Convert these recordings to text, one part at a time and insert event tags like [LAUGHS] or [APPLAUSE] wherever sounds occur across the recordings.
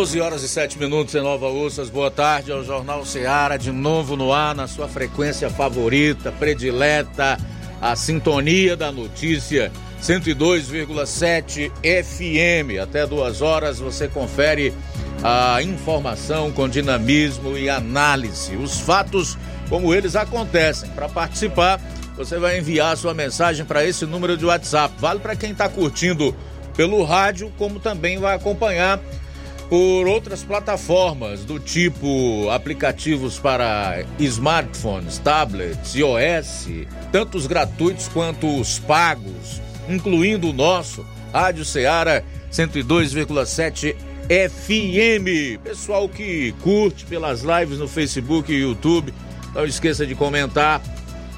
12 horas e 7 minutos em Nova Ursas. Boa tarde ao Jornal Seara, de novo no ar, na sua frequência favorita, predileta, a sintonia da notícia 102,7 FM. Até duas horas você confere a informação com dinamismo e análise, os fatos como eles acontecem. Para participar, você vai enviar sua mensagem para esse número de WhatsApp. Vale para quem está curtindo pelo rádio, como também vai acompanhar por outras plataformas do tipo aplicativos para smartphones, tablets, iOS, tanto os gratuitos quanto os pagos, incluindo o nosso Rádio Ceará 102,7 FM. Pessoal que curte pelas lives no Facebook e YouTube, não esqueça de comentar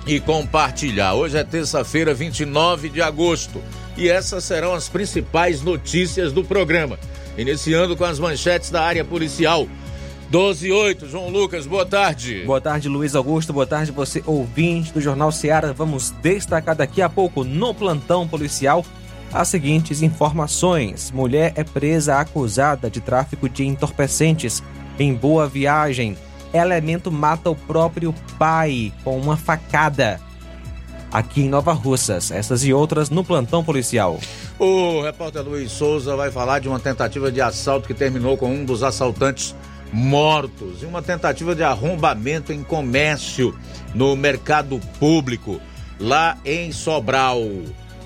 e compartilhar. Hoje é terça-feira, 29 de agosto, e essas serão as principais notícias do programa. Iniciando com as manchetes da área policial. 12 e 8, João Lucas, boa tarde. Boa tarde, Luiz Augusto. Boa tarde, você ouvinte do Jornal Seara. Vamos destacar daqui a pouco no plantão policial as seguintes informações: mulher é presa acusada de tráfico de entorpecentes em Boa Viagem. Elemento mata o próprio pai com uma facada aqui em Nova Russas. Essas e outras no plantão policial. O repórter Luiz Souza vai falar de uma tentativa de assalto que terminou com um dos assaltantes mortos e uma tentativa de arrombamento em comércio no mercado público lá em Sobral.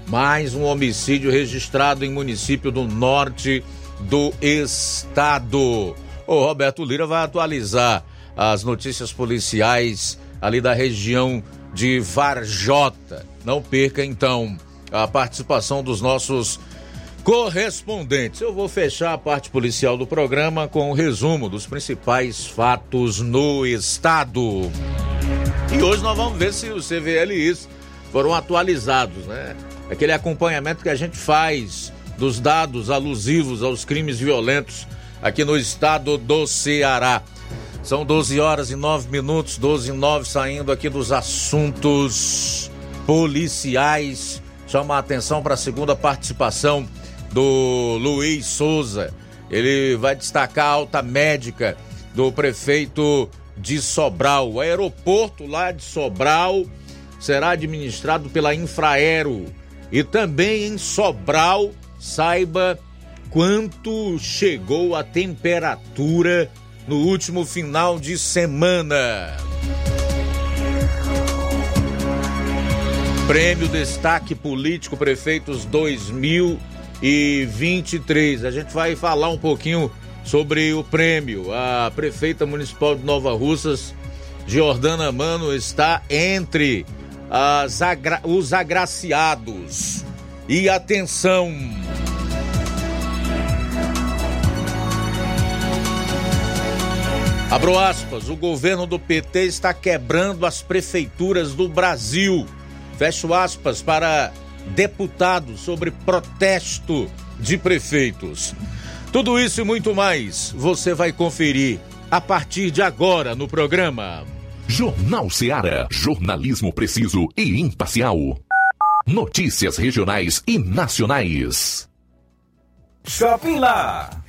Mais um homicídio registrado em município do norte do estado. O Roberto Lira vai atualizar as notícias policiais ali da região de Varjota. Não perca então a participação dos nossos correspondentes. Eu vou fechar a parte policial do programa com o um resumo dos principais fatos no estado. E hoje nós vamos ver se os CVLIs foram atualizados, né? Aquele acompanhamento que a gente faz dos dados alusivos aos crimes violentos aqui no estado do Ceará. São 12 horas e 9 minutos, 12 e 9, saindo aqui dos assuntos policiais. Chama a atenção para a segunda participação do Luiz Souza. Ele vai destacar a alta médica do prefeito de Sobral. O aeroporto lá de Sobral será administrado pela Infraero. E também em Sobral, saiba quanto chegou a temperatura no último final de semana. Prêmio Destaque Político Prefeitos 2023. A gente vai falar um pouquinho sobre o prêmio. A prefeita municipal de Nova Russas, Jordana Mano, está entre agra os agraciados. E atenção! Abro aspas, o governo do PT está quebrando as prefeituras do Brasil. Fecho aspas para deputado sobre protesto de prefeitos. Tudo isso e muito mais você vai conferir a partir de agora no programa. Jornal Seara. Jornalismo preciso e imparcial. Notícias regionais e nacionais. Shopping Lá.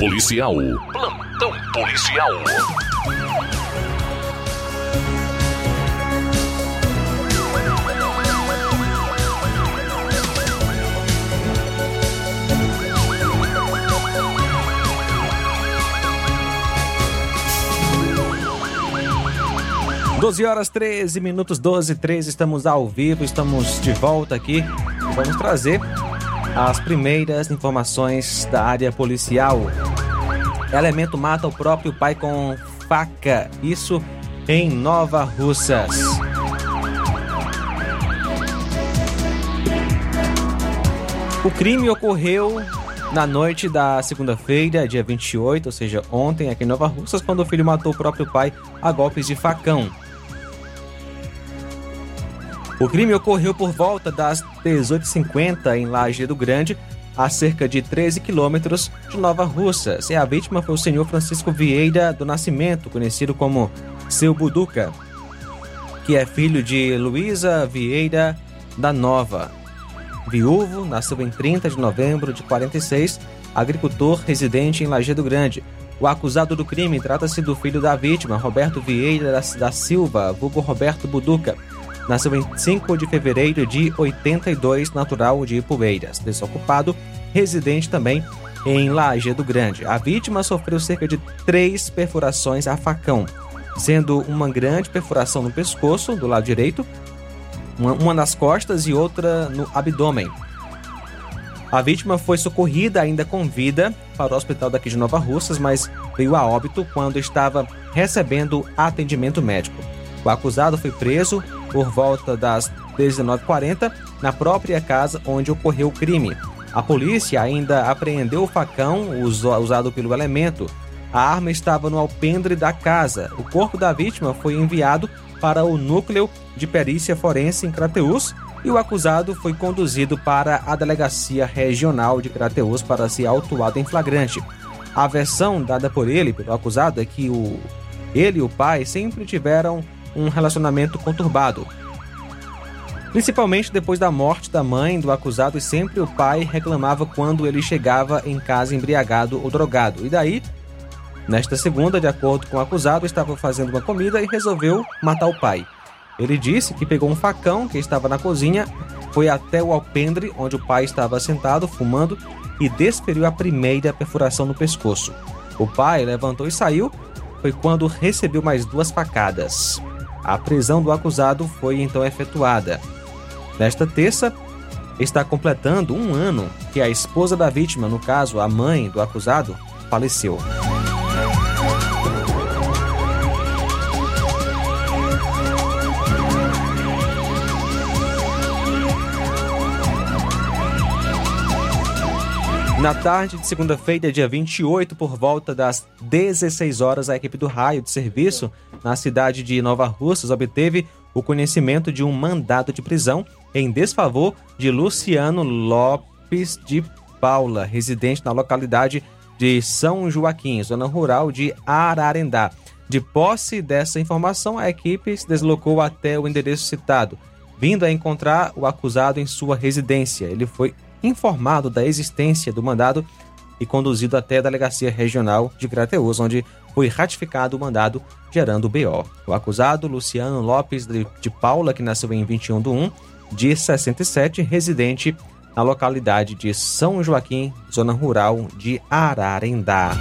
Policial. Plantão policial. Doze horas 13 minutos 12 13 estamos ao vivo, estamos de volta aqui. Vamos trazer as primeiras informações da área policial. Elemento mata o próprio pai com faca. Isso em Nova Russas. O crime ocorreu na noite da segunda-feira, dia 28, ou seja, ontem, aqui em Nova Russas, quando o filho matou o próprio pai a golpes de facão. O crime ocorreu por volta das 18h50 em Lajeado Grande, a cerca de 13 quilômetros de Nova Russas. E a vítima foi o senhor Francisco Vieira do Nascimento, conhecido como Seu Buduca, que é filho de Luísa Vieira da Nova. Viúvo, nasceu em 30 de novembro de 46, agricultor residente em Lajeado Grande. O acusado do crime trata-se do filho da vítima, Roberto Vieira da Silva, vulgo Roberto Buduca Nasceu em 5 de fevereiro de 82, natural de Ipueiras, desocupado, residente também em Lajeado Grande. A vítima sofreu cerca de três perfurações a facão, sendo uma grande perfuração no pescoço, do lado direito, uma, uma nas costas e outra no abdômen. A vítima foi socorrida ainda com vida para o hospital daqui de Nova Russas, mas veio a óbito quando estava recebendo atendimento médico. O acusado foi preso por volta das 19h40 na própria casa onde ocorreu o crime. A polícia ainda apreendeu o facão usado pelo elemento. A arma estava no alpendre da casa. O corpo da vítima foi enviado para o núcleo de perícia forense em Crateús e o acusado foi conduzido para a delegacia regional de Crateús para ser autuado em flagrante. A versão dada por ele, pelo acusado, é que o, ele e o pai sempre tiveram um relacionamento conturbado. principalmente depois da morte da mãe do acusado e sempre o pai reclamava quando ele chegava em casa embriagado ou drogado. E daí, nesta segunda, de acordo com o acusado, estava fazendo uma comida e resolveu matar o pai. Ele disse que pegou um facão que estava na cozinha, foi até o alpendre onde o pai estava sentado fumando e desferiu a primeira perfuração no pescoço. O pai levantou e saiu, foi quando recebeu mais duas facadas. A prisão do acusado foi então efetuada. Nesta terça, está completando um ano que a esposa da vítima, no caso a mãe do acusado, faleceu. Na tarde de segunda-feira, dia 28, por volta das 16 horas, a equipe do raio de serviço na cidade de Nova Russas obteve o conhecimento de um mandado de prisão em desfavor de Luciano Lopes de Paula, residente na localidade de São Joaquim, zona rural de Ararendá. De posse dessa informação, a equipe se deslocou até o endereço citado, vindo a encontrar o acusado em sua residência. Ele foi informado da existência do mandado e conduzido até a Delegacia Regional de Crateus, onde foi ratificado o mandado, gerando o BO. O acusado, Luciano Lopes de Paula, que nasceu em 21 de 1 de 67, residente na localidade de São Joaquim, zona rural de Ararendá.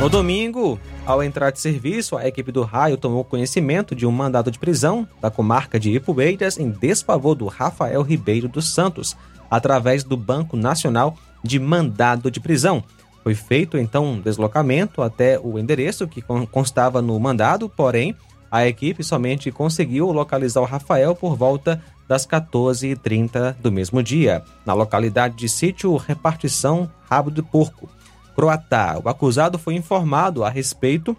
No domingo, ao entrar de serviço, a equipe do raio tomou conhecimento de um mandado de prisão da comarca de Ipueiras em desfavor do Rafael Ribeiro dos Santos, através do Banco Nacional de Mandado de Prisão. Foi feito então um deslocamento até o endereço que constava no mandado, porém, a equipe somente conseguiu localizar o Rafael por volta das 14h30 do mesmo dia, na localidade de sítio Repartição Rabo de Porco. Croatá. O acusado foi informado a respeito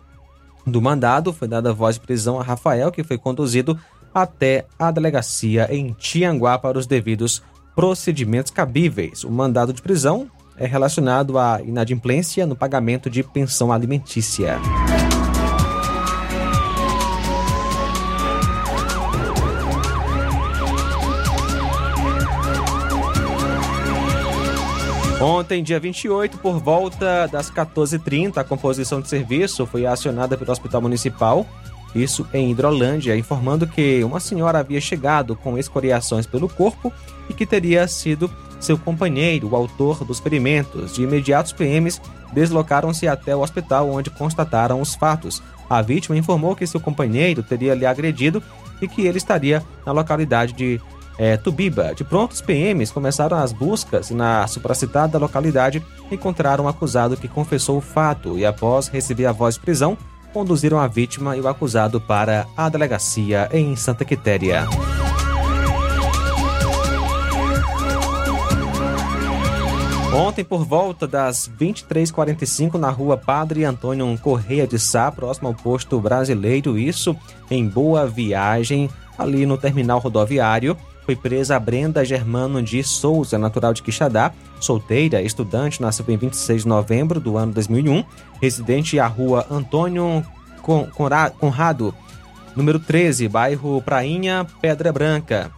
do mandado, foi dada voz de prisão a Rafael, que foi conduzido até a delegacia em Tianguá para os devidos procedimentos cabíveis. O mandado de prisão é relacionado à inadimplência no pagamento de pensão alimentícia. Ontem, dia 28, por volta das 14h30, a composição de serviço foi acionada pelo Hospital Municipal, isso em Hidrolândia, informando que uma senhora havia chegado com escoriações pelo corpo e que teria sido seu companheiro, o autor dos ferimentos. De imediato, os PMs deslocaram-se até o hospital, onde constataram os fatos. A vítima informou que seu companheiro teria lhe agredido e que ele estaria na localidade de é, Tubiba. De pronto, os PMs começaram as buscas e na supracitada localidade encontraram um acusado que confessou o fato e, após receber a voz de prisão, conduziram a vítima e o acusado para a delegacia em Santa Quitéria. Ontem, por volta das 23h45, na rua Padre Antônio Correia de Sá, próximo ao posto brasileiro, isso em Boa Viagem, ali no terminal rodoviário, foi presa Brenda Germano de Souza, natural de Quixadá, solteira, estudante, nasceu em 26 de novembro do ano 2001, residente à rua Antônio Conrado, número 13, bairro Prainha, Pedra Branca.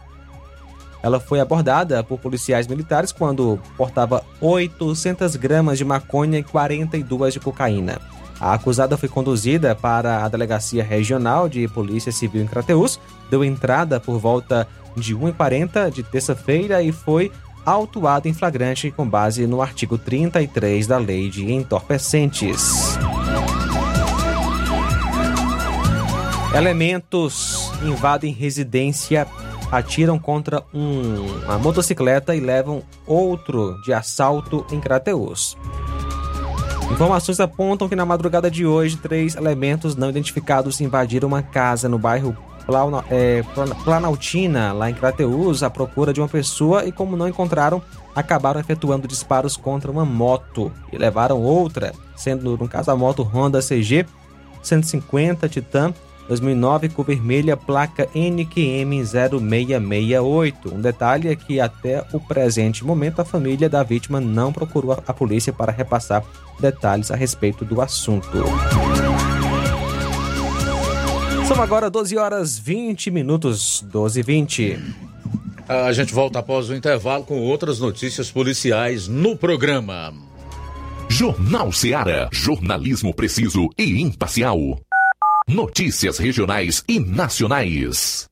Ela foi abordada por policiais militares quando portava 800 gramas de maconha e 42 de cocaína. A acusada foi conduzida para a Delegacia Regional de Polícia Civil em Crateús, deu entrada por volta de 1h40 de terça-feira e foi autuado em flagrante com base no artigo 33 da Lei de Entorpecentes. Elementos invadem residência, atiram contra um, uma motocicleta e levam outro de assalto em Crateus. Informações apontam que na madrugada de hoje, três elementos não identificados invadiram uma casa no bairro é, Planaltina, lá em Crateus, à procura de uma pessoa e, como não encontraram, acabaram efetuando disparos contra uma moto e levaram outra, sendo, no caso, a moto Honda CG 150 Titan 2009 cor vermelha, placa NQM 0668. Um detalhe é que até o presente momento a família da vítima não procurou a polícia para repassar detalhes a respeito do assunto. São agora 12 horas 20 minutos, 12 e 20. A gente volta após o intervalo com outras notícias policiais no programa. Jornal Seara. Jornalismo preciso e imparcial. Notícias regionais e nacionais.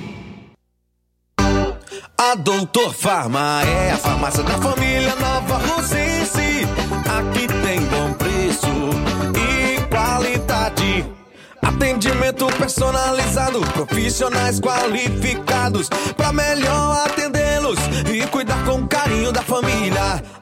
A Doutor Farma é a farmácia da família Nova Rosense. Aqui tem bom preço e qualidade. Atendimento personalizado, profissionais qualificados para melhor atendê-los e cuidar com carinho da família.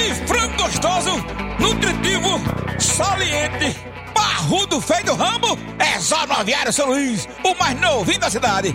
E frango gostoso, nutritivo, saliente, barrudo feio do ramo, é só no Aviário São Luís, o mais novinho da cidade.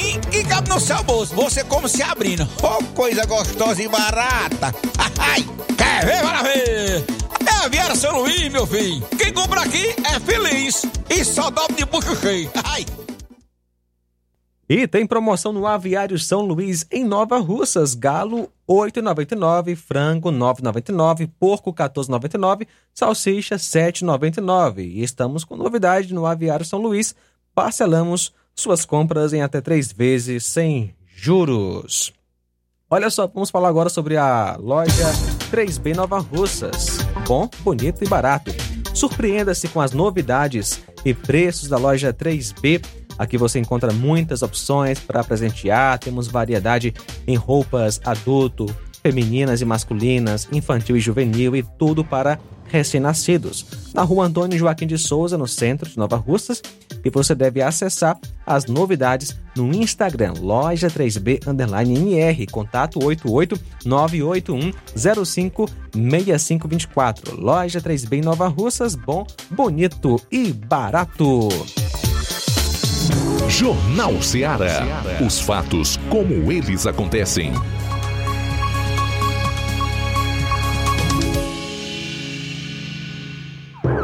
que cabe no seu bolso. Você como se abrindo. Oh, coisa gostosa e barata. Ai, quer ver, para ver. É Aviário São Luís, meu filho. Quem compra aqui é feliz. E só dobra de bucho cheio. Ai. E tem promoção no Aviário São Luís em Nova Russas. Galo 8,99, frango 9,99, porco 14,99, salsicha 7,99. E estamos com novidade no Aviário São Luís. Parcelamos suas compras em até três vezes sem juros. Olha só, vamos falar agora sobre a loja 3B Nova Russas. Bom, bonito e barato. Surpreenda-se com as novidades e preços da loja 3B. Aqui você encontra muitas opções para presentear, temos variedade em roupas adulto, femininas e masculinas, infantil e juvenil e tudo para recém-nascidos. Na rua Antônio Joaquim de Souza, no centro de Nova Russas, e você deve acessar as novidades no Instagram, loja 3B underline NR, contato 88 981 05 6524. Loja 3B em Nova Russas, bom, bonito e barato. Jornal Ceará. Os fatos como eles acontecem.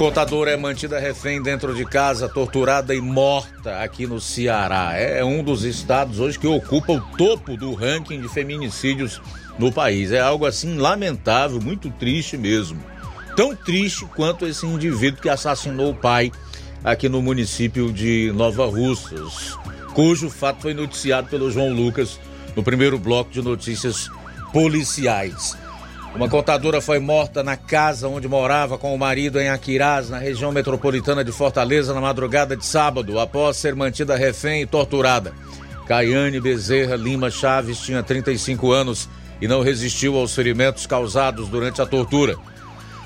Contadora é mantida refém dentro de casa, torturada e morta aqui no Ceará. É um dos estados hoje que ocupa o topo do ranking de feminicídios no país. É algo assim lamentável, muito triste mesmo. Tão triste quanto esse indivíduo que assassinou o pai aqui no município de Nova Russas, cujo fato foi noticiado pelo João Lucas no primeiro bloco de notícias policiais. Uma contadora foi morta na casa onde morava com o marido em Aquirás, na região metropolitana de Fortaleza, na madrugada de sábado, após ser mantida refém e torturada. Caiane Bezerra Lima Chaves tinha 35 anos e não resistiu aos ferimentos causados durante a tortura.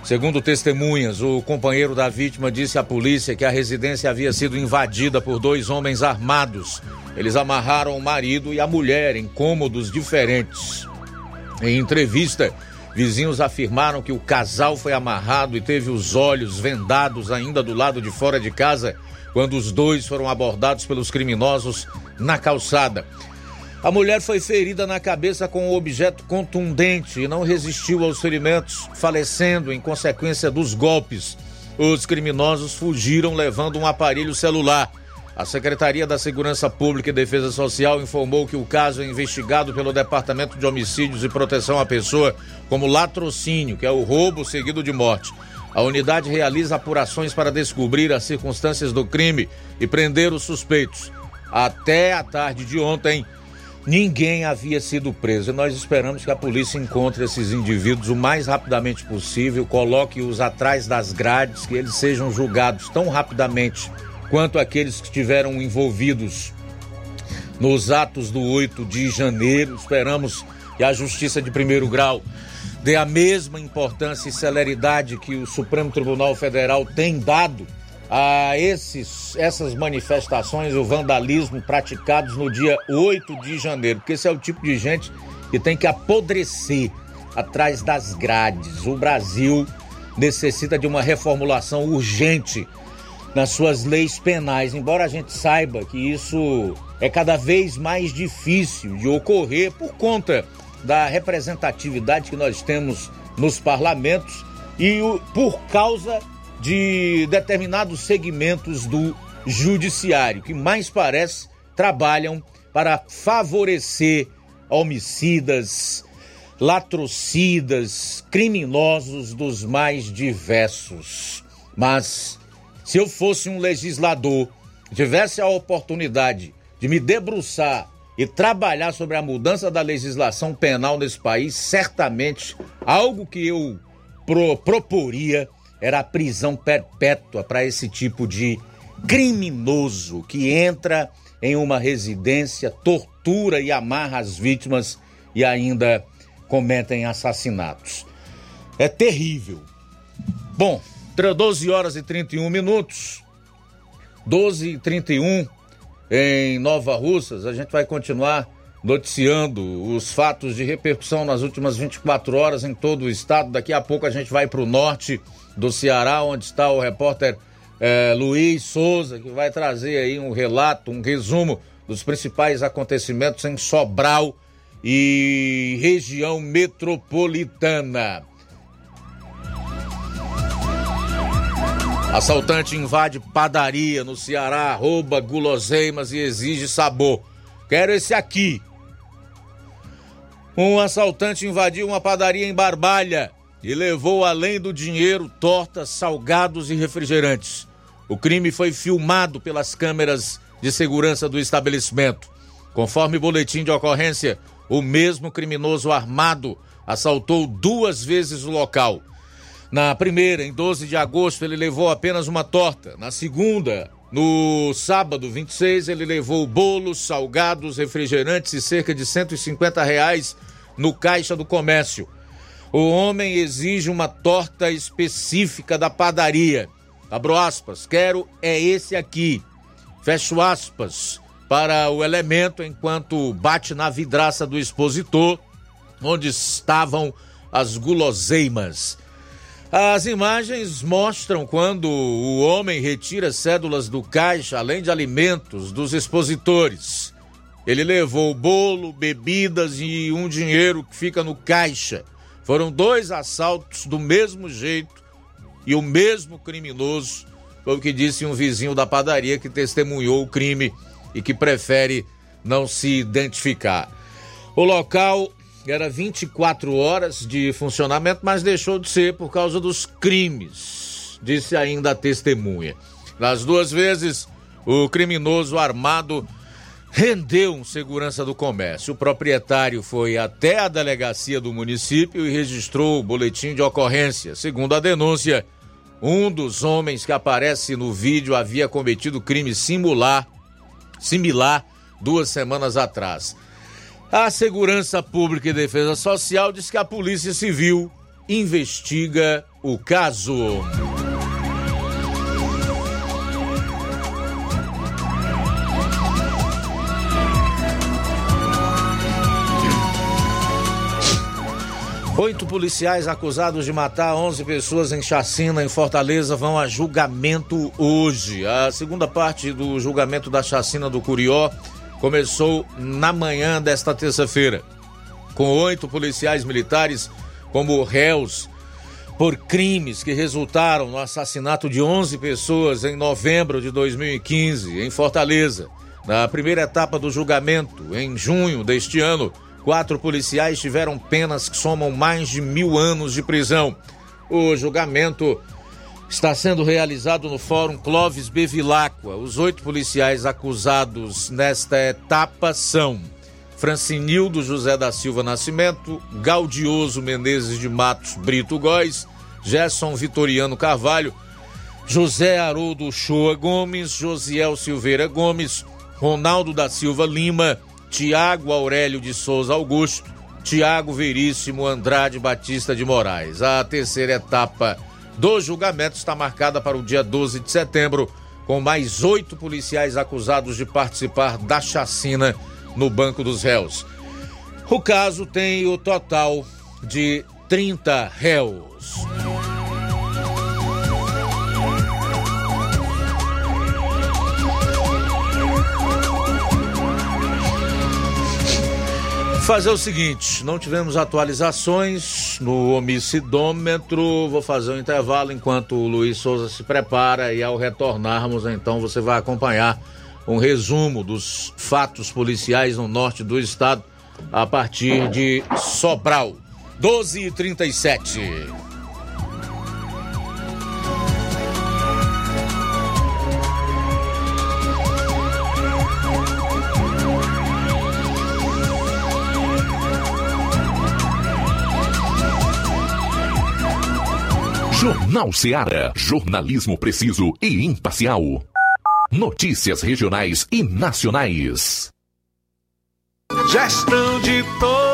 Segundo testemunhas, o companheiro da vítima disse à polícia que a residência havia sido invadida por dois homens armados. Eles amarraram o marido e a mulher em cômodos diferentes. Em entrevista, Vizinhos afirmaram que o casal foi amarrado e teve os olhos vendados ainda do lado de fora de casa quando os dois foram abordados pelos criminosos na calçada. A mulher foi ferida na cabeça com um objeto contundente e não resistiu aos ferimentos, falecendo em consequência dos golpes. Os criminosos fugiram levando um aparelho celular. A Secretaria da Segurança Pública e Defesa Social informou que o caso é investigado pelo Departamento de Homicídios e Proteção à Pessoa como latrocínio, que é o roubo seguido de morte. A unidade realiza apurações para descobrir as circunstâncias do crime e prender os suspeitos. Até a tarde de ontem, ninguém havia sido preso. E nós esperamos que a polícia encontre esses indivíduos o mais rapidamente possível, coloque-os atrás das grades, que eles sejam julgados tão rapidamente quanto aqueles que estiveram envolvidos nos atos do 8 de janeiro. Esperamos que a Justiça de Primeiro Grau dê a mesma importância e celeridade que o Supremo Tribunal Federal tem dado a esses, essas manifestações, o vandalismo praticados no dia 8 de janeiro, porque esse é o tipo de gente que tem que apodrecer atrás das grades. O Brasil necessita de uma reformulação urgente nas suas leis penais, embora a gente saiba que isso é cada vez mais difícil de ocorrer por conta da representatividade que nós temos nos parlamentos e por causa de determinados segmentos do judiciário, que mais parece trabalham para favorecer homicidas, latrocidas, criminosos dos mais diversos. Mas se eu fosse um legislador, tivesse a oportunidade de me debruçar e trabalhar sobre a mudança da legislação penal nesse país, certamente algo que eu pro, proporia era a prisão perpétua para esse tipo de criminoso que entra em uma residência, tortura e amarra as vítimas e ainda cometem assassinatos. É terrível. Bom, 12 horas e 31 minutos. 12 e 31 em Nova Russas. A gente vai continuar noticiando os fatos de repercussão nas últimas 24 horas em todo o estado. Daqui a pouco a gente vai para o norte do Ceará, onde está o repórter eh, Luiz Souza, que vai trazer aí um relato, um resumo dos principais acontecimentos em Sobral e região metropolitana. Assaltante invade padaria no Ceará, rouba guloseimas e exige sabor. Quero esse aqui. Um assaltante invadiu uma padaria em Barbalha e levou além do dinheiro tortas, salgados e refrigerantes. O crime foi filmado pelas câmeras de segurança do estabelecimento. Conforme boletim de ocorrência, o mesmo criminoso armado assaltou duas vezes o local. Na primeira, em 12 de agosto, ele levou apenas uma torta. Na segunda, no sábado 26, ele levou bolos, salgados, refrigerantes e cerca de 150 reais no caixa do comércio. O homem exige uma torta específica da padaria. Abro aspas, quero é esse aqui. Fecho aspas para o elemento enquanto bate na vidraça do expositor, onde estavam as guloseimas. As imagens mostram quando o homem retira cédulas do caixa, além de alimentos, dos expositores. Ele levou bolo, bebidas e um dinheiro que fica no caixa. Foram dois assaltos do mesmo jeito e o mesmo criminoso, foi o que disse um vizinho da padaria que testemunhou o crime e que prefere não se identificar. O local era 24 horas de funcionamento, mas deixou de ser por causa dos crimes, disse ainda a testemunha. Nas duas vezes, o criminoso armado rendeu um segurança do comércio. O proprietário foi até a delegacia do município e registrou o boletim de ocorrência. Segundo a denúncia, um dos homens que aparece no vídeo havia cometido crime similar, similar duas semanas atrás. A Segurança Pública e Defesa Social diz que a Polícia Civil investiga o caso. Oito policiais acusados de matar 11 pessoas em chacina em Fortaleza vão a julgamento hoje. A segunda parte do julgamento da chacina do Curió começou na manhã desta terça-feira, com oito policiais militares como réus por crimes que resultaram no assassinato de 11 pessoas em novembro de 2015 em Fortaleza. Na primeira etapa do julgamento, em junho deste ano, Quatro policiais tiveram penas que somam mais de mil anos de prisão. O julgamento está sendo realizado no Fórum Clóvis Bevilacqua. Os oito policiais acusados nesta etapa são Francinildo José da Silva Nascimento, Gaudioso Menezes de Matos Brito Góes, Gerson Vitoriano Carvalho, José Haroldo Shoa Gomes, Josiel Silveira Gomes, Ronaldo da Silva Lima, Tiago Aurélio de Souza Augusto, Tiago Veríssimo Andrade Batista de Moraes. A terceira etapa do julgamento está marcada para o dia 12 de setembro, com mais oito policiais acusados de participar da chacina no Banco dos Réus. O caso tem o total de 30 réus. Fazer o seguinte, não tivemos atualizações no homicidômetro, vou fazer um intervalo enquanto o Luiz Souza se prepara e ao retornarmos, então você vai acompanhar um resumo dos fatos policiais no norte do estado a partir de Sobral. 12 e 37 Jornal Seara. Jornalismo preciso e imparcial. Notícias regionais e nacionais. Gestão de todos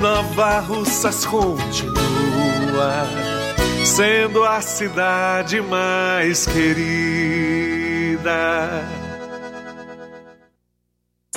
Nova Russas continua sendo a cidade mais querida.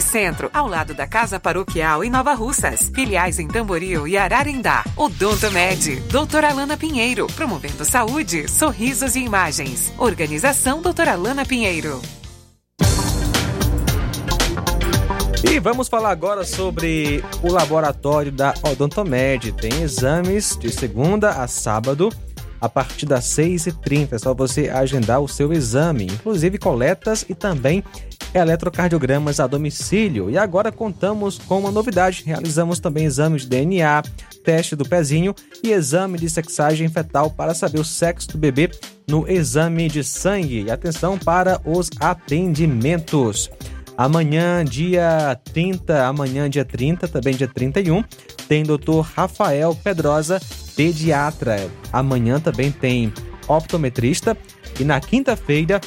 Centro, ao lado da Casa Paroquial em Nova Russas. Filiais em Tamboril e Ararindá. Odonto Med, doutora Alana Pinheiro, promovendo saúde, sorrisos e imagens. Organização doutora Alana Pinheiro. E vamos falar agora sobre o laboratório da Odontomed. Tem exames de segunda a sábado, a partir das 6h30. É só você agendar o seu exame, inclusive coletas e também eletrocardiogramas a domicílio. E agora contamos com uma novidade: realizamos também exames de DNA, teste do pezinho e exame de sexagem fetal para saber o sexo do bebê no exame de sangue. E atenção para os atendimentos. Amanhã, dia 30, amanhã, dia 30, também dia 31, tem Dr. Rafael Pedrosa, pediatra. Amanhã também tem optometrista. E na quinta-feira,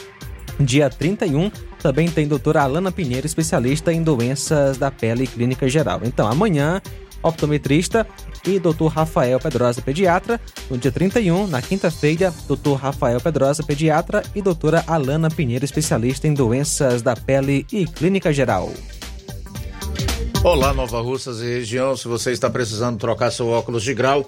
dia 31, também tem doutora Alana Pinheiro, especialista em doenças da pele e clínica geral. Então, amanhã, optometrista e doutor Rafael Pedrosa, pediatra. No dia 31, na quinta-feira, doutor Rafael Pedrosa, pediatra e doutora Alana Pinheiro, especialista em doenças da pele e clínica geral. Olá, Nova Russas e região. Se você está precisando trocar seu óculos de grau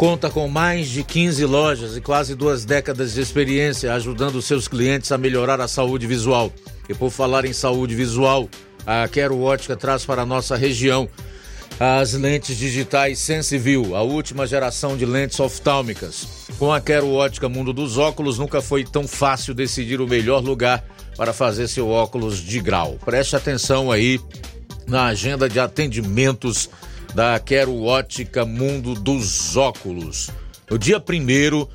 Conta com mais de 15 lojas e quase duas décadas de experiência ajudando seus clientes a melhorar a saúde visual. E por falar em saúde visual, a Quero Ótica traz para a nossa região as lentes digitais Sensiview, a última geração de lentes oftálmicas. Com a Quero Ótica Mundo dos Óculos, nunca foi tão fácil decidir o melhor lugar para fazer seu óculos de grau. Preste atenção aí na agenda de atendimentos da Quero Ótica Mundo dos Óculos. No dia primeiro,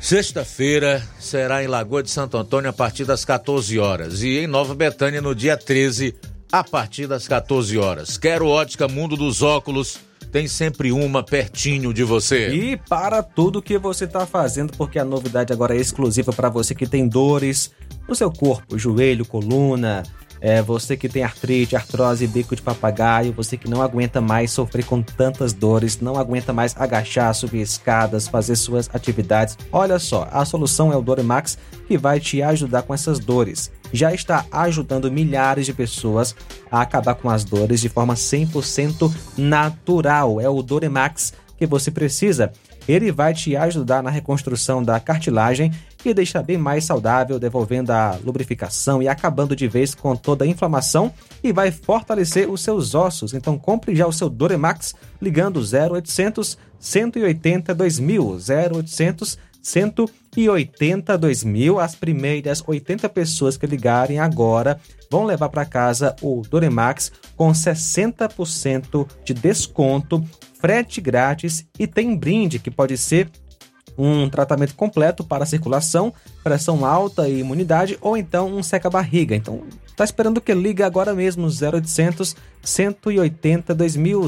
sexta-feira, será em Lagoa de Santo Antônio a partir das 14 horas e em Nova Betânia no dia 13 a partir das 14 horas. Quero Ótica Mundo dos Óculos tem sempre uma pertinho de você. E para tudo que você está fazendo, porque a novidade agora é exclusiva para você que tem dores no seu corpo, joelho, coluna, é, você que tem artrite, artrose, bico de papagaio, você que não aguenta mais sofrer com tantas dores, não aguenta mais agachar, subir escadas, fazer suas atividades. Olha só, a solução é o Doremax que vai te ajudar com essas dores. Já está ajudando milhares de pessoas a acabar com as dores de forma 100% natural. É o Doremax que você precisa. Ele vai te ajudar na reconstrução da cartilagem e deixar bem mais saudável, devolvendo a lubrificação e acabando de vez com toda a inflamação e vai fortalecer os seus ossos. Então compre já o seu Doremax ligando 0800 180 2000 0800 180 2000. As primeiras 80 pessoas que ligarem agora vão levar para casa o Doremax com 60% de desconto, frete grátis e tem brinde que pode ser um tratamento completo para circulação, pressão alta e imunidade, ou então um seca-barriga. Então, tá esperando que liga agora mesmo 0800 180 2000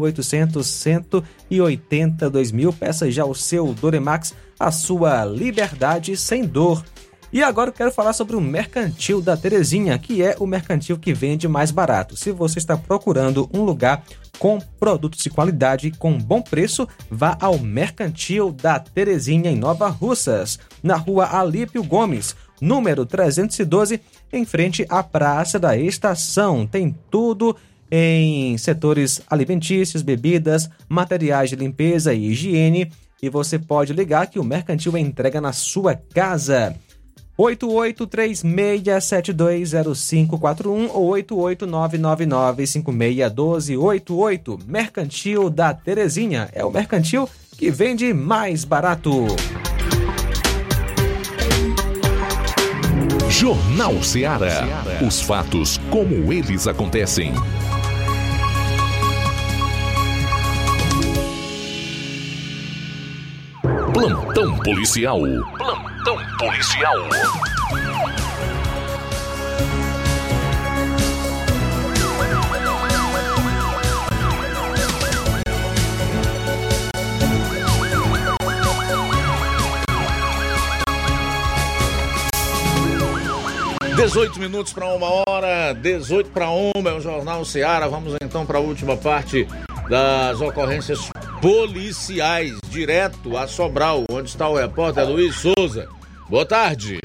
0800 180 2000. Peça já o seu Doremax, a sua liberdade sem dor. E agora eu quero falar sobre o Mercantil da Terezinha, que é o mercantil que vende mais barato. Se você está procurando um lugar com produtos de qualidade com bom preço, vá ao Mercantil da Terezinha em Nova Russas, na rua Alípio Gomes, número 312, em frente à Praça da Estação. Tem tudo em setores alimentícios, bebidas, materiais de limpeza e higiene. E você pode ligar que o Mercantil entrega na sua casa. 8836720541 ou 88999561288. Mercantil da Terezinha. É o mercantil que vende mais barato. Jornal Ceará. Os fatos como eles acontecem. Plantão policial. Plantão policial. Dezoito minutos para uma hora, 18 para uma é o Jornal Seara. Vamos então para a última parte das ocorrências policiais, direto a Sobral, onde está o repórter Luiz Souza. Boa tarde.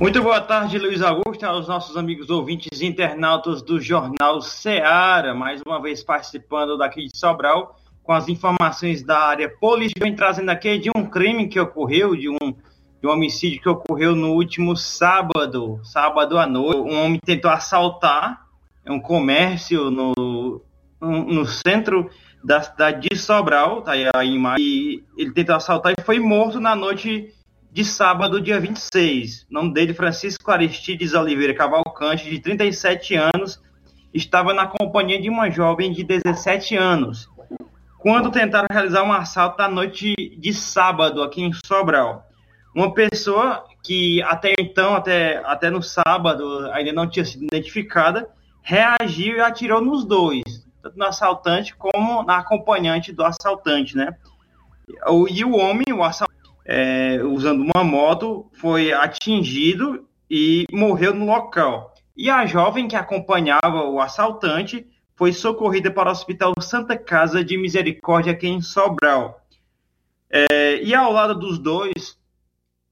Muito boa tarde, Luiz Augusto, aos nossos amigos ouvintes internautas do Jornal Seara, mais uma vez participando daqui de Sobral, com as informações da área política, vem trazendo aqui de um crime que ocorreu, de um, de um homicídio que ocorreu no último sábado, sábado à noite. Um homem tentou assaltar um comércio no, no centro da cidade de Sobral, tá aí a imagem, e ele tentou assaltar e foi morto na noite de sábado, dia 26. O nome dele, Francisco Aristides Oliveira Cavalcante, de 37 anos, estava na companhia de uma jovem de 17 anos, quando tentaram realizar um assalto na noite de sábado aqui em Sobral. Uma pessoa que até então, até, até no sábado, ainda não tinha sido identificada, reagiu e atirou nos dois tanto no assaltante como na acompanhante do assaltante, né? E o homem, o assaltante, é, usando uma moto, foi atingido e morreu no local. E a jovem que acompanhava o assaltante foi socorrida para o Hospital Santa Casa de Misericórdia aqui em Sobral. É, e ao lado dos dois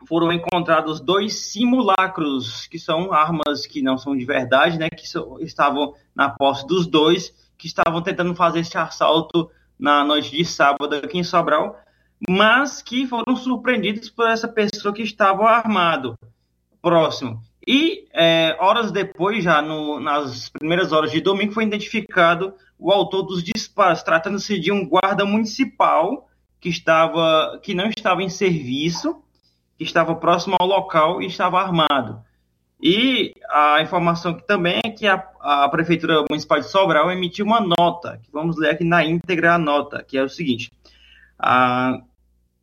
foram encontrados dois simulacros, que são armas que não são de verdade, né, que so, estavam na posse dos dois que estavam tentando fazer esse assalto na noite de sábado aqui em Sobral, mas que foram surpreendidos por essa pessoa que estava armado próximo. E é, horas depois, já no, nas primeiras horas de domingo, foi identificado o autor dos disparos, tratando-se de um guarda municipal que estava que não estava em serviço, que estava próximo ao local e estava armado. E a informação que também é que a, a Prefeitura Municipal de Sobral emitiu uma nota, que vamos ler aqui na íntegra a nota, que é o seguinte. A,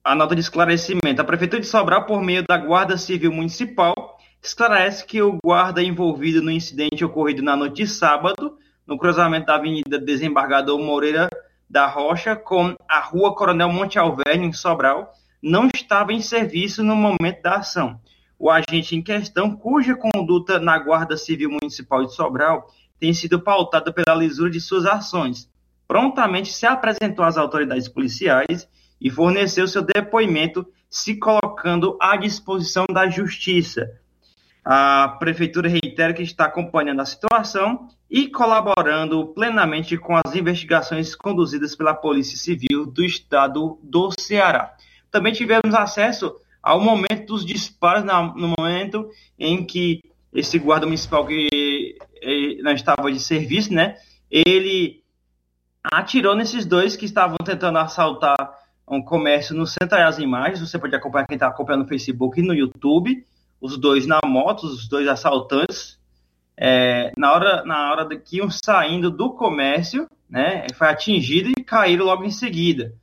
a nota de esclarecimento. A Prefeitura de Sobral, por meio da Guarda Civil Municipal, esclarece que o guarda envolvido no incidente ocorrido na noite de sábado, no cruzamento da Avenida Desembargador Moreira da Rocha com a Rua Coronel Monte Alverne, em Sobral, não estava em serviço no momento da ação o agente em questão, cuja conduta na Guarda Civil Municipal de Sobral tem sido pautada pela lisura de suas ações, prontamente se apresentou às autoridades policiais e forneceu seu depoimento, se colocando à disposição da Justiça. A Prefeitura reitera que está acompanhando a situação e colaborando plenamente com as investigações conduzidas pela Polícia Civil do Estado do Ceará. Também tivemos acesso ao momento dos disparos, no momento em que esse guarda municipal que eh, não estava de serviço, né? Ele atirou nesses dois que estavam tentando assaltar um comércio no centro das imagens. Você pode acompanhar quem está acompanhando no Facebook e no YouTube. Os dois na moto, os dois assaltantes. É, na hora, na hora que iam saindo do comércio, né? Foi atingido e caíram logo em seguida.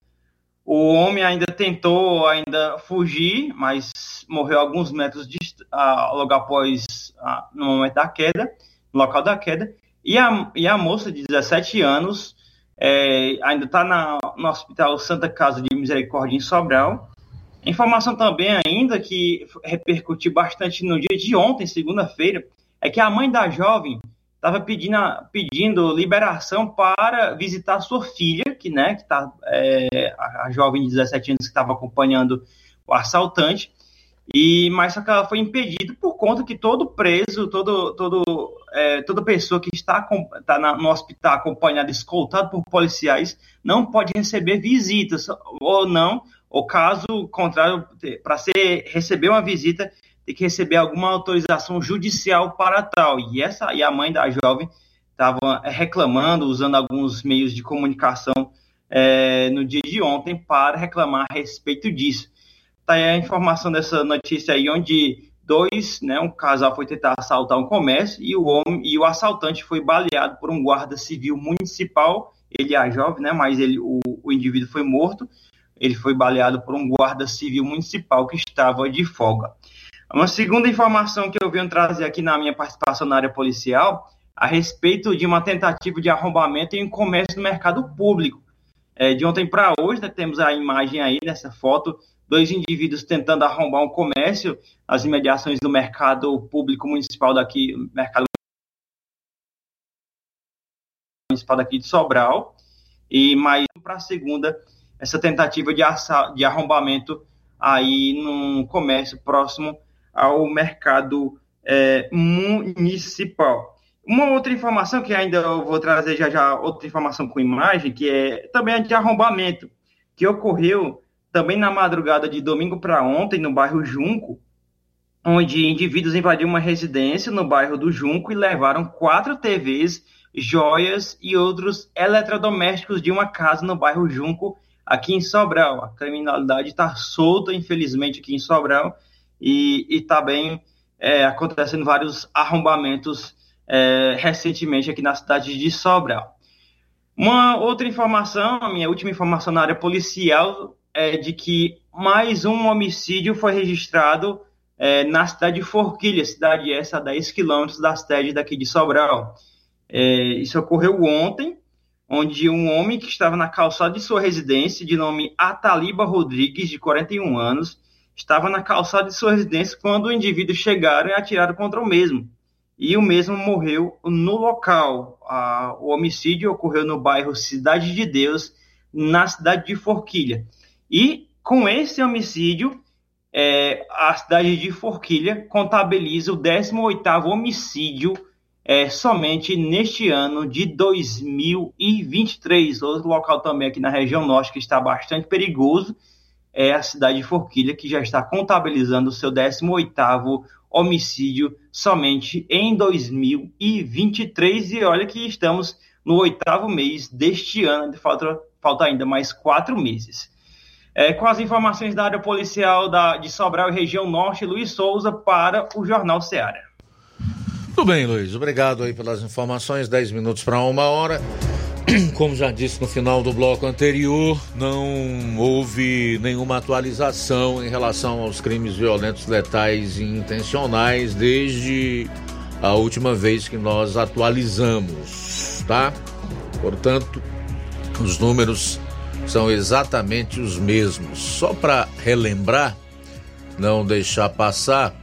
O homem ainda tentou ainda fugir, mas morreu alguns metros de, uh, logo após, uh, no momento da queda, no local da queda. E a, e a moça de 17 anos é, ainda está no Hospital Santa Casa de Misericórdia em Sobral. Informação também ainda que repercutiu bastante no dia de ontem, segunda-feira, é que a mãe da jovem estava pedindo, pedindo liberação para visitar sua filha, que, né, que tá, é, a, jovem de 17 anos que estava acompanhando o assaltante, e mas só que ela foi impedida por conta que todo preso, todo, todo, é, toda pessoa que está, está na, no hospital acompanhada, escoltado por policiais, não pode receber visitas, ou não, ou caso contrário, para receber uma visita, ter que receber alguma autorização judicial para tal. E essa e a mãe da jovem estava reclamando, usando alguns meios de comunicação é, no dia de ontem para reclamar a respeito disso. Tá aí a informação dessa notícia aí, onde dois, né, um casal foi tentar assaltar um comércio e o homem e o assaltante foi baleado por um guarda civil municipal. Ele é jovem, né, mas ele, o, o indivíduo foi morto. Ele foi baleado por um guarda civil municipal que estava de folga. Uma segunda informação que eu venho trazer aqui na minha participação na área policial a respeito de uma tentativa de arrombamento em comércio no mercado público. É, de ontem para hoje, né, temos a imagem aí nessa foto, dois indivíduos tentando arrombar um comércio nas imediações do mercado público municipal daqui, mercado municipal daqui de Sobral, e mais para a segunda, essa tentativa de, de arrombamento aí num comércio próximo ao mercado é, municipal. Uma outra informação que ainda eu vou trazer já já, outra informação com imagem, que é também de arrombamento, que ocorreu também na madrugada de domingo para ontem, no bairro Junco, onde indivíduos invadiram uma residência no bairro do Junco e levaram quatro TVs, joias e outros eletrodomésticos de uma casa no bairro Junco, aqui em Sobral. A criminalidade está solta, infelizmente, aqui em Sobral, e está bem é, acontecendo vários arrombamentos é, recentemente aqui na cidade de Sobral. Uma outra informação, a minha última informação na área policial, é de que mais um homicídio foi registrado é, na cidade de Forquilha, cidade essa a 10 quilômetros da cidade daqui de Sobral. É, isso ocorreu ontem, onde um homem que estava na calçada de sua residência, de nome Ataliba Rodrigues, de 41 anos, estava na calçada de sua residência quando o indivíduo chegaram e atiraram contra o mesmo e o mesmo morreu no local. Ah, o homicídio ocorreu no bairro Cidade de Deus, na cidade de Forquilha. E com esse homicídio, é, a cidade de Forquilha contabiliza o 18º homicídio é, somente neste ano de 2023. Outro local também aqui na região norte que está bastante perigoso é a cidade de Forquilha, que já está contabilizando o seu 18º homicídio somente em 2023. E olha que estamos no oitavo mês deste ano, falta, falta ainda mais quatro meses. É, com as informações da área policial da, de Sobral e região norte, Luiz Souza para o Jornal Ceará. Tudo bem, Luiz. Obrigado aí pelas informações. Dez minutos para uma hora. [COUGHS] Como já disse no final do bloco anterior, não houve nenhuma atualização em relação aos crimes violentos, letais e intencionais desde a última vez que nós atualizamos, tá? Portanto, os números são exatamente os mesmos. Só para relembrar, não deixar passar,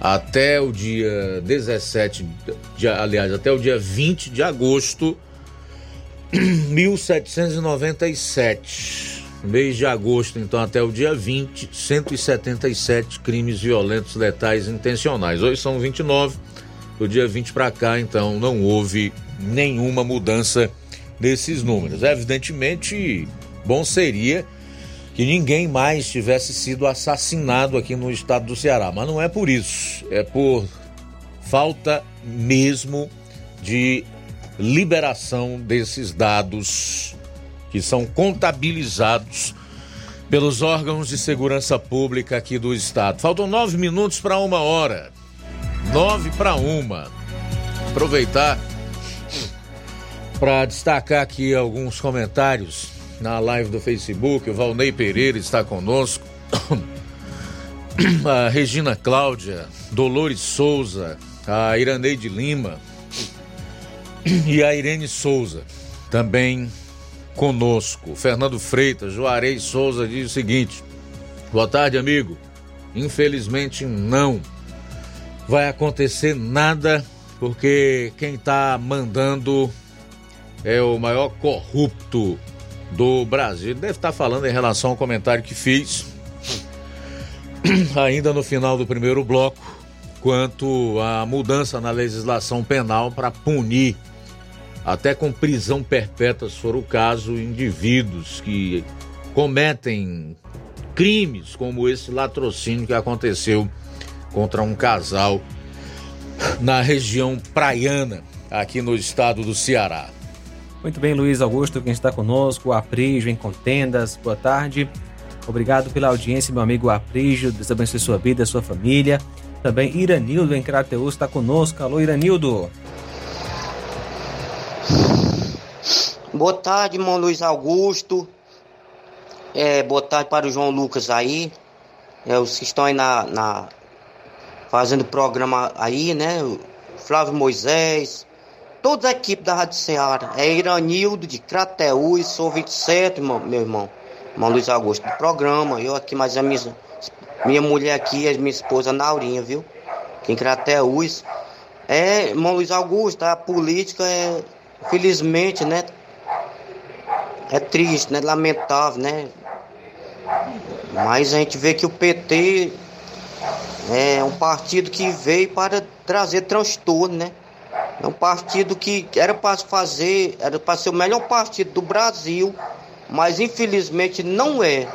até o dia 17, de, aliás, até o dia 20 de agosto, [CLEARS THROAT] 1797. Mês de agosto, então, até o dia 20, 177 crimes violentos, letais intencionais. Hoje são 29. Do dia 20 para cá, então, não houve nenhuma mudança desses números. Evidentemente, bom seria que ninguém mais tivesse sido assassinado aqui no estado do Ceará. Mas não é por isso, é por falta mesmo de liberação desses dados que são contabilizados pelos órgãos de segurança pública aqui do estado. Faltam nove minutos para uma hora. Nove para uma. Aproveitar para destacar aqui alguns comentários na live do Facebook. O Valnei Pereira está conosco. [COUGHS] A Regina Cláudia, Dolores Souza, a Iraneide Lima e a Irene Souza também conosco. Fernando Freitas, Juarez Souza diz o seguinte: Boa tarde, amigo. Infelizmente não vai acontecer nada porque quem está mandando é o maior corrupto do Brasil. Ele deve estar falando em relação ao comentário que fiz [CLEARS THROAT] ainda no final do primeiro bloco, quanto à mudança na legislação penal para punir, até com prisão perpétua, se for o caso, indivíduos que cometem crimes como esse latrocínio que aconteceu contra um casal na região praiana, aqui no estado do Ceará. Muito bem, Luiz Augusto, quem está conosco, Aprígio em Contendas, boa tarde. Obrigado pela audiência, meu amigo Aprígio, Deus abençoe sua vida, sua família. Também Iranildo em Crateus está conosco. Alô, Iranildo. Boa tarde, irmão Luiz Augusto. É, boa tarde para o João Lucas aí. É, os que estão aí na, na fazendo programa aí, né? O Flávio Moisés, toda a equipe da Rádio Ceará. É Iranildo de Crateús, sou 27, irmão, meu irmão. Irmão Luiz Augusto, do programa. Eu aqui, mas a minha, minha mulher aqui, a minha esposa Naurinha, viu? Aqui em Crateús. É, irmão Luiz Augusto, a política é, felizmente, né? É triste, né? Lamentável, né? Mas a gente vê que o PT é um partido que veio para trazer transtorno, né? É um partido que era para fazer, era para ser o melhor partido do Brasil, mas infelizmente não é.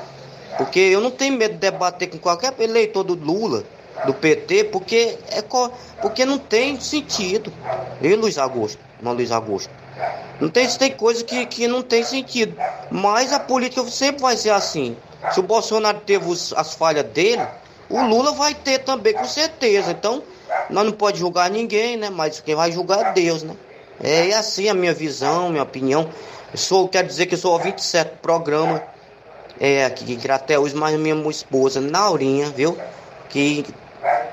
Porque eu não tenho medo de debater com qualquer eleitor do Lula, do PT, porque, é, porque não tem sentido. E Luiz Augusto, não Luiz Augusto. Não tem, tem coisa que, que não tem sentido. Mas a política sempre vai ser assim. Se o Bolsonaro teve os, as falhas dele, o Lula vai ter também, com certeza. Então, nós não pode julgar ninguém, né? Mas quem vai julgar é Deus, né? É assim a minha visão, minha opinião. Eu sou, quero dizer que eu sou 27 programa é, aqui de Crateus, mas minha esposa, Naurinha, viu? Que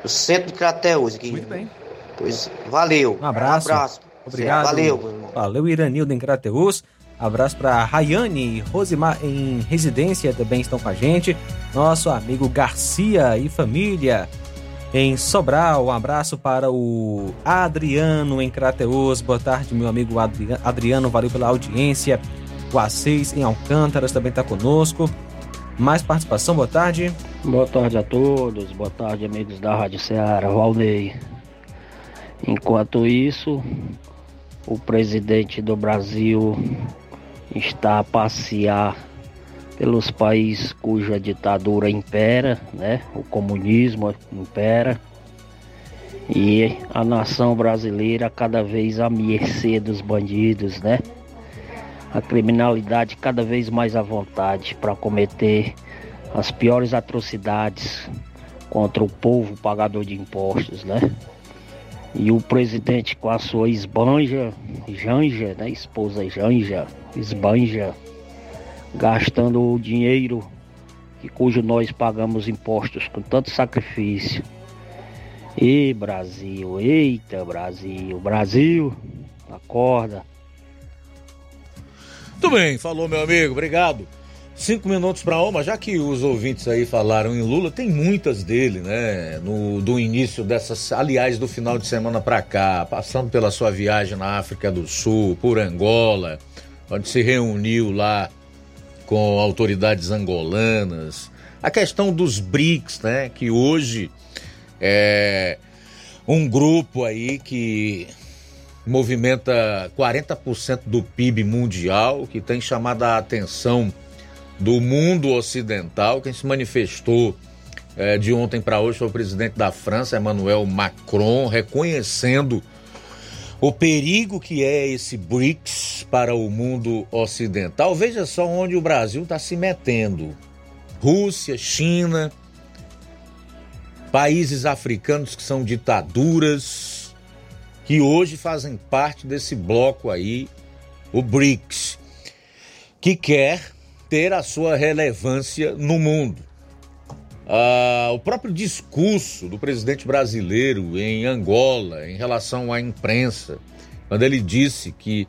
o centro de Crateus. Aqui. Muito bem. Pois, valeu. Um abraço. Um abraço. Obrigado. Valeu. Valeu, Iranildo em Crateus. Abraço para Rayane e Rosimar em residência também estão com a gente. Nosso amigo Garcia e família em Sobral. Um abraço para o Adriano em Crateus. Boa tarde, meu amigo Adriano. Valeu pela audiência. O A6 em Alcântaras também está conosco. Mais participação, boa tarde. Boa tarde a todos. Boa tarde, amigos da Rádio Ceará. Valnei. Enquanto isso, o presidente do Brasil está a passear pelos países cuja ditadura impera, né? O comunismo impera. E a nação brasileira cada vez à mercê dos bandidos, né? A criminalidade cada vez mais à vontade para cometer as piores atrocidades contra o povo pagador de impostos, né? E o presidente com a sua esbanja, Janja, né? Esposa Janja, esbanja, gastando o dinheiro que cujo nós pagamos impostos com tanto sacrifício. E Brasil, eita Brasil, Brasil, acorda. Muito bem, falou meu amigo, obrigado. Cinco minutos para uma, já que os ouvintes aí falaram em Lula, tem muitas dele, né? No, do início dessas, aliás, do final de semana para cá, passando pela sua viagem na África do Sul, por Angola, onde se reuniu lá com autoridades angolanas. A questão dos BRICS, né? Que hoje é um grupo aí que movimenta 40% do PIB mundial, que tem chamado a atenção do mundo ocidental. Quem se manifestou é, de ontem para hoje foi o presidente da França, Emmanuel Macron, reconhecendo o perigo que é esse BRICS para o mundo ocidental. Veja só onde o Brasil está se metendo: Rússia, China, países africanos que são ditaduras, que hoje fazem parte desse bloco aí, o BRICS, que quer ter a sua relevância no mundo. Ah, o próprio discurso do presidente brasileiro em Angola em relação à imprensa, quando ele disse que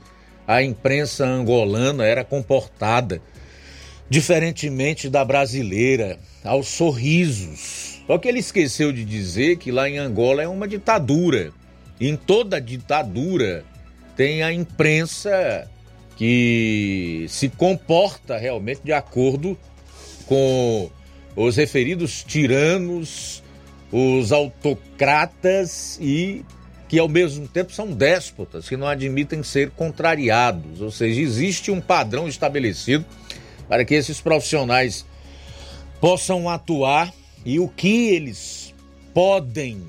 a imprensa angolana era comportada diferentemente da brasileira, aos sorrisos. Só que ele esqueceu de dizer que lá em Angola é uma ditadura. E em toda ditadura tem a imprensa que se comporta realmente de acordo com os referidos tiranos, os autocratas e que ao mesmo tempo são déspotas, que não admitem ser contrariados. Ou seja, existe um padrão estabelecido para que esses profissionais possam atuar e o que eles podem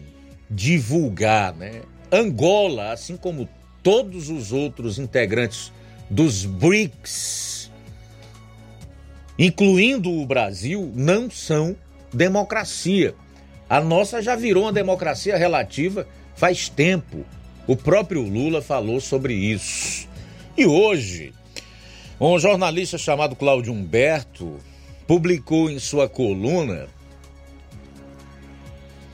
divulgar, né? Angola, assim como todos os outros integrantes dos BRICS, incluindo o Brasil, não são democracia. A nossa já virou uma democracia relativa faz tempo. O próprio Lula falou sobre isso. E hoje, um jornalista chamado Cláudio Humberto publicou em sua coluna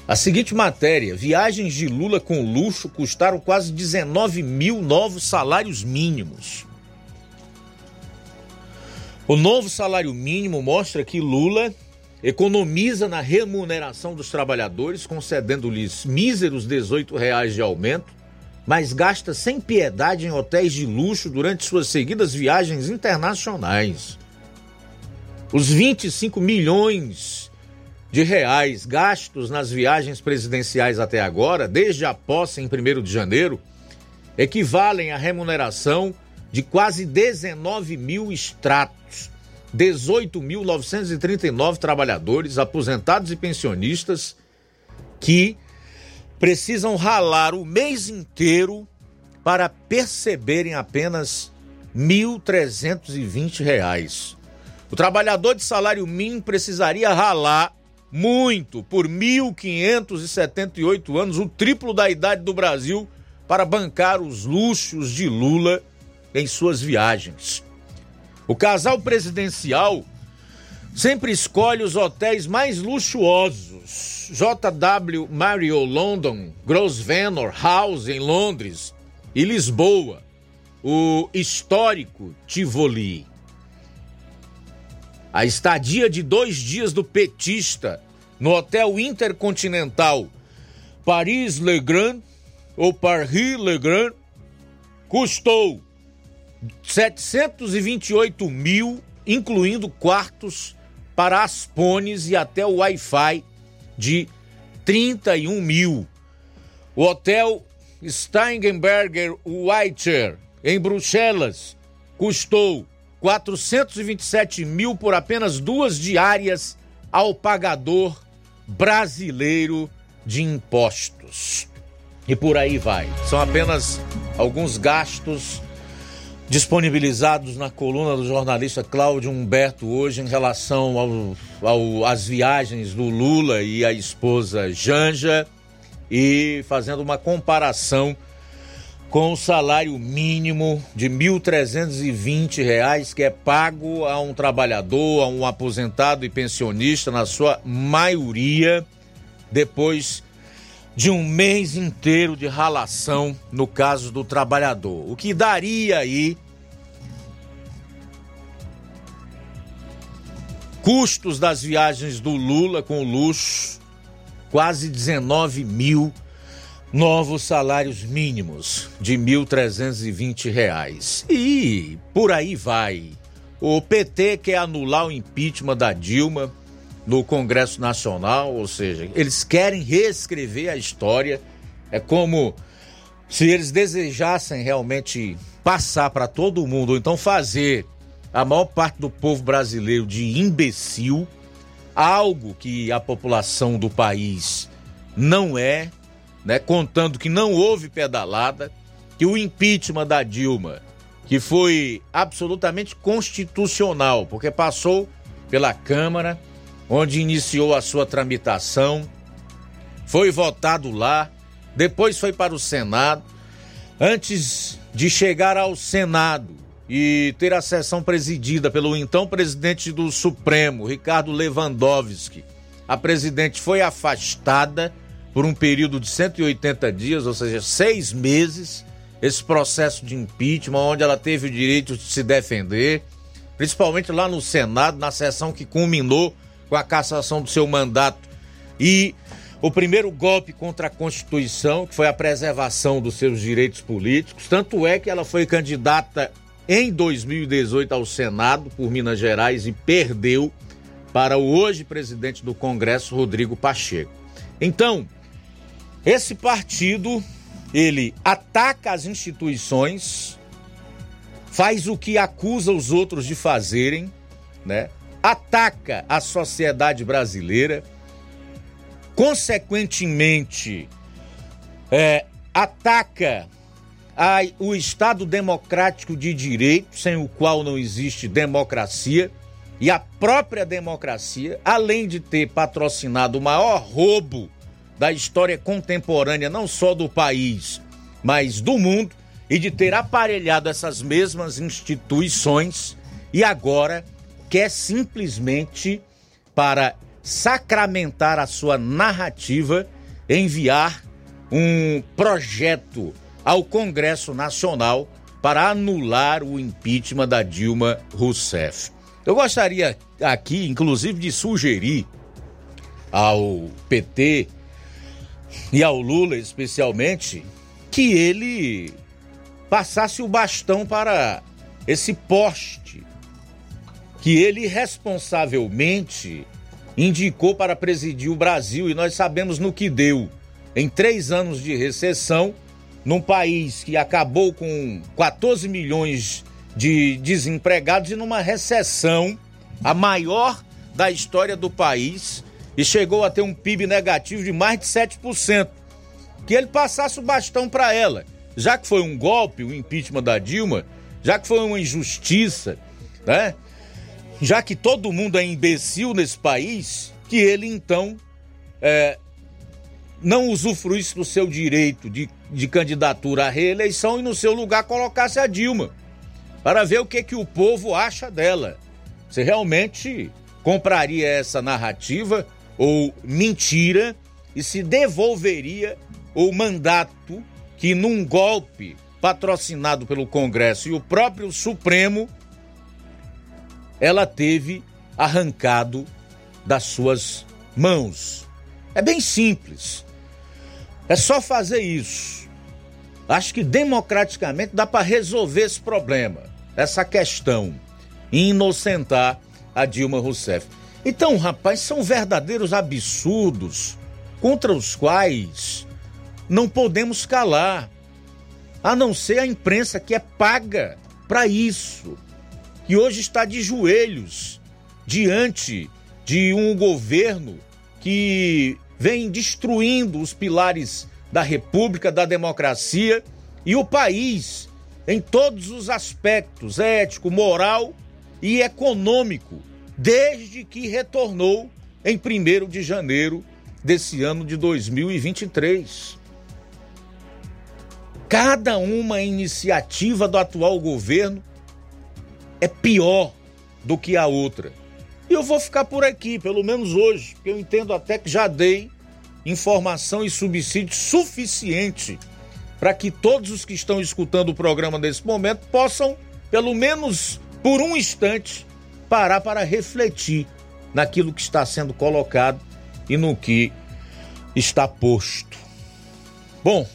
a seguinte matéria: viagens de Lula com luxo custaram quase 19 mil novos salários mínimos. O novo salário mínimo mostra que Lula economiza na remuneração dos trabalhadores, concedendo-lhes míseros 18 reais de aumento, mas gasta sem piedade em hotéis de luxo durante suas seguidas viagens internacionais. Os 25 milhões de reais gastos nas viagens presidenciais até agora, desde a posse em 1 de janeiro, equivalem à remuneração de quase 19 mil extratos 18.939 trabalhadores, aposentados e pensionistas, que precisam ralar o mês inteiro para perceberem apenas R$ 1.320. O trabalhador de salário mínimo precisaria ralar muito por 1.578 anos, o triplo da idade do Brasil, para bancar os luxos de Lula em suas viagens. O casal presidencial sempre escolhe os hotéis mais luxuosos. JW Mario London, Grosvenor House em Londres e Lisboa, o histórico Tivoli. A estadia de dois dias do petista no Hotel Intercontinental Paris Le Grand ou Paris Le Grand custou 728 mil, incluindo quartos para as pones e até o Wi-Fi de 31 mil. O hotel Steinberger Whiter, em Bruxelas, custou 427 mil por apenas duas diárias ao pagador brasileiro de impostos. E por aí vai. São apenas alguns gastos disponibilizados na coluna do jornalista Cláudio Humberto hoje em relação às viagens do Lula e a esposa Janja e fazendo uma comparação com o salário mínimo de R$ 1.320 que é pago a um trabalhador, a um aposentado e pensionista, na sua maioria, depois de um mês inteiro de ralação no caso do trabalhador. O que daria aí custos das viagens do Lula com luxo, quase 19 mil novos salários mínimos de R$ 1.320. E por aí vai. O PT quer anular o impeachment da Dilma no Congresso Nacional, ou seja, eles querem reescrever a história. É como se eles desejassem realmente passar para todo mundo, ou então fazer a maior parte do povo brasileiro de imbecil, algo que a população do país não é, né? Contando que não houve pedalada, que o impeachment da Dilma, que foi absolutamente constitucional, porque passou pela Câmara, onde iniciou a sua tramitação, foi votado lá, depois foi para o Senado. Antes de chegar ao Senado e ter a sessão presidida pelo então presidente do Supremo, Ricardo Lewandowski, a presidente foi afastada por um período de 180 dias, ou seja, seis meses, esse processo de impeachment, onde ela teve o direito de se defender, principalmente lá no Senado, na sessão que culminou com a cassação do seu mandato e o primeiro golpe contra a Constituição, que foi a preservação dos seus direitos políticos. Tanto é que ela foi candidata em 2018 ao Senado por Minas Gerais e perdeu para o hoje presidente do Congresso, Rodrigo Pacheco. Então, esse partido, ele ataca as instituições, faz o que acusa os outros de fazerem, né? Ataca a sociedade brasileira, consequentemente, é, ataca a, o Estado democrático de direito, sem o qual não existe democracia, e a própria democracia, além de ter patrocinado o maior roubo da história contemporânea, não só do país, mas do mundo, e de ter aparelhado essas mesmas instituições e agora quer simplesmente, para sacramentar a sua narrativa, enviar um projeto ao Congresso Nacional para anular o impeachment da Dilma Rousseff. Eu gostaria aqui, inclusive, de sugerir ao PT e ao Lula especialmente que ele passasse o bastão para esse poste que ele responsavelmente indicou para presidir o Brasil e nós sabemos no que deu. Em três anos de recessão, num país que acabou com 14 milhões de desempregados e numa recessão, a maior da história do país, e chegou a ter um PIB negativo de mais de 7%. Que ele passasse o bastão para ela já que foi um golpe, o impeachment da Dilma, já que foi uma injustiça, né? Já que todo mundo é imbecil nesse país, que ele então é, não usufruísse do seu direito de, de candidatura à reeleição e no seu lugar colocasse a Dilma, para ver o que, que o povo acha dela. Se realmente compraria essa narrativa ou mentira e se devolveria o mandato que num golpe patrocinado pelo Congresso e o próprio Supremo, ela teve arrancado das suas mãos. É bem simples. É só fazer isso. Acho que democraticamente dá para resolver esse problema, essa questão, e inocentar a Dilma Rousseff. Então, rapaz, são verdadeiros absurdos contra os quais não podemos calar, a não ser a imprensa que é paga para isso, que hoje está de joelhos diante de um governo que vem destruindo os pilares da república, da democracia e o país em todos os aspectos ético, moral e econômico, desde que retornou em 1 de janeiro desse ano de 2023 cada uma iniciativa do atual governo é pior do que a outra. E eu vou ficar por aqui, pelo menos hoje, porque eu entendo até que já dei informação e subsídio suficiente para que todos os que estão escutando o programa nesse momento possam, pelo menos por um instante, parar para refletir naquilo que está sendo colocado e no que está posto. Bom,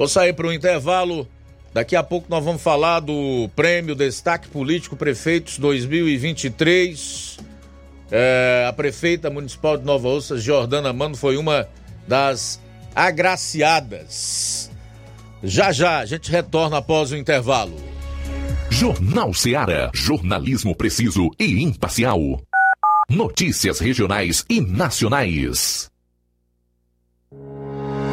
Vou sair para o intervalo. Daqui a pouco nós vamos falar do Prêmio Destaque Político Prefeitos 2023. É, a prefeita municipal de Nova Ossa, Jordana Mano, foi uma das agraciadas. Já já, a gente retorna após o intervalo. Jornal Seara. Jornalismo preciso e imparcial. Notícias regionais e nacionais.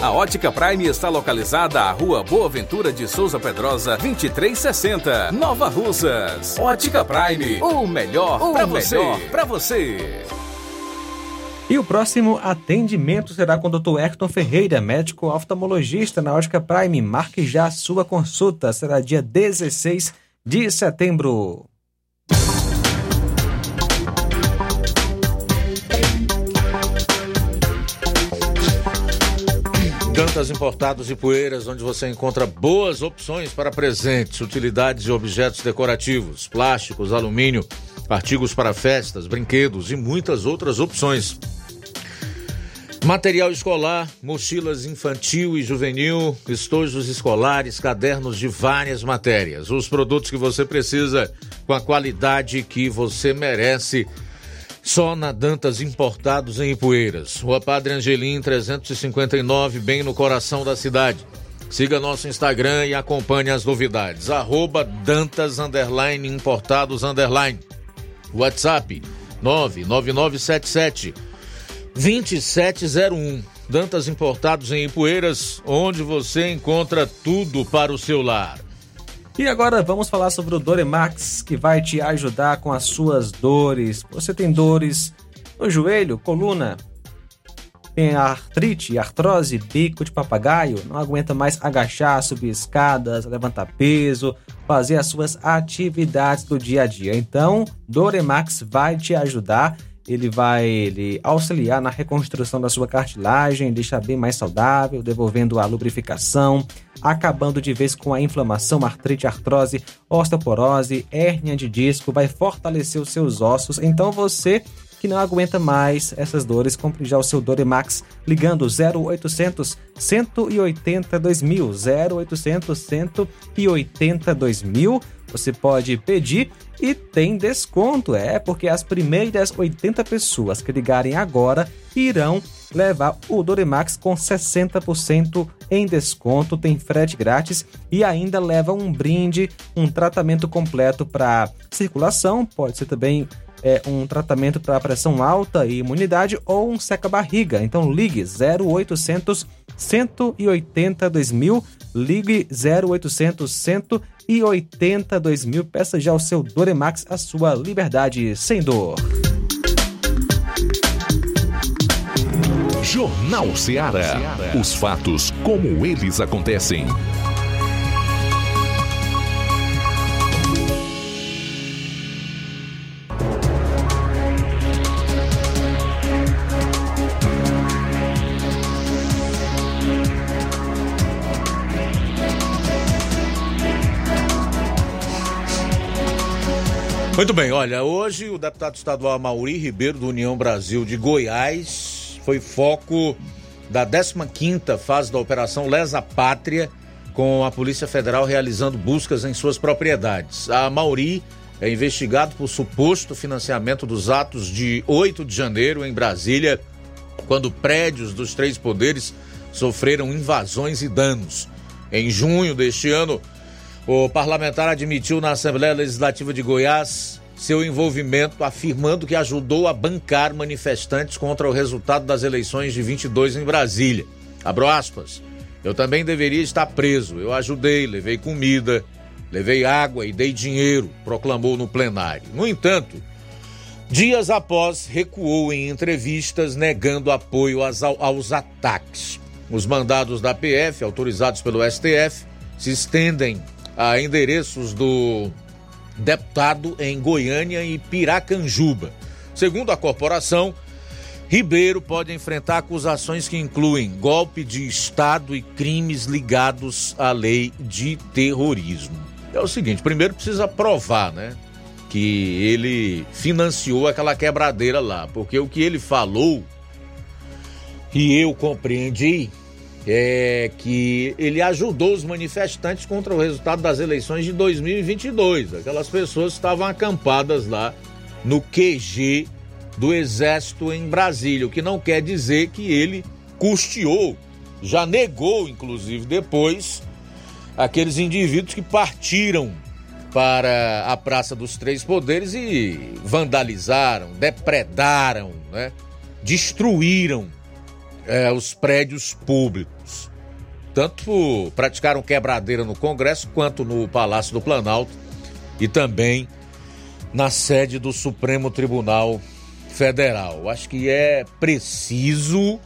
A Ótica Prime está localizada à Rua Boa Ventura de Souza Pedrosa, 2360, Nova Russas. Ótica Prime, o melhor para você. Para você. E o próximo atendimento será com o Dr. Hector Ferreira, médico oftalmologista na Ótica Prime. Marque já sua consulta. Será dia 16 de setembro. Dantas Importados e Poeiras, onde você encontra boas opções para presentes, utilidades e objetos decorativos, plásticos, alumínio, artigos para festas, brinquedos e muitas outras opções. Material escolar, mochilas infantil e juvenil, estojos escolares, cadernos de várias matérias. Os produtos que você precisa com a qualidade que você merece. Só na Dantas Importados em Ipueiras. Rua Padre Angelim 359, bem no coração da cidade. Siga nosso Instagram e acompanhe as novidades. Arroba Dantas Underline Importados Underline. WhatsApp 99977 2701. Dantas Importados em Ipueiras, onde você encontra tudo para o seu lar. E agora vamos falar sobre o Doremax, que vai te ajudar com as suas dores. Você tem dores no joelho, coluna, tem artrite, artrose, bico de papagaio, não aguenta mais agachar, subir escadas, levantar peso, fazer as suas atividades do dia a dia. Então, Doremax vai te ajudar ele vai ele auxiliar na reconstrução da sua cartilagem, deixar bem mais saudável, devolvendo a lubrificação, acabando de vez com a inflamação, artrite, artrose, osteoporose, hérnia de disco, vai fortalecer os seus ossos. Então você que não aguenta mais essas dores, compre já o seu Doremax ligando 0800 180 2000, 0800 180 2000. Você pode pedir e tem desconto, é porque as primeiras 80 pessoas que ligarem agora irão levar o Doremax com 60% em desconto, tem frete grátis e ainda leva um brinde, um tratamento completo para circulação, pode ser também é, um tratamento para pressão alta e imunidade ou um seca-barriga. Então ligue 0800 180 2000, ligue 0800 180 2000, peça já o seu Doremax, a sua liberdade sem dor. Jornal Ceará. Os fatos como eles acontecem. Muito bem, olha, hoje o deputado estadual Mauri Ribeiro, do União Brasil de Goiás, foi foco da 15ª fase da Operação Lesa Pátria, com a Polícia Federal realizando buscas em suas propriedades. A Mauri é investigado por suposto financiamento dos atos de 8 de janeiro em Brasília, quando prédios dos três poderes sofreram invasões e danos. Em junho deste ano, o parlamentar admitiu na Assembleia Legislativa de Goiás seu envolvimento, afirmando que ajudou a bancar manifestantes contra o resultado das eleições de 22 em Brasília. Abro aspas. Eu também deveria estar preso. Eu ajudei, levei comida, levei água e dei dinheiro, proclamou no plenário. No entanto, dias após, recuou em entrevistas negando apoio aos, aos ataques. Os mandados da PF, autorizados pelo STF, se estendem a endereços do deputado em Goiânia e Piracanjuba. Segundo a corporação, Ribeiro pode enfrentar acusações que incluem golpe de Estado e crimes ligados à lei de terrorismo. É o seguinte: primeiro precisa provar, né? Que ele financiou aquela quebradeira lá, porque o que ele falou, e eu compreendi, é que ele ajudou os manifestantes contra o resultado das eleições de 2022. Aquelas pessoas estavam acampadas lá no QG do Exército em Brasília, o que não quer dizer que ele custeou, já negou, inclusive depois, aqueles indivíduos que partiram para a Praça dos Três Poderes e vandalizaram, depredaram, né? destruíram é, os prédios públicos. Tanto praticaram quebradeira no Congresso quanto no Palácio do Planalto e também na sede do Supremo Tribunal Federal. Acho que é preciso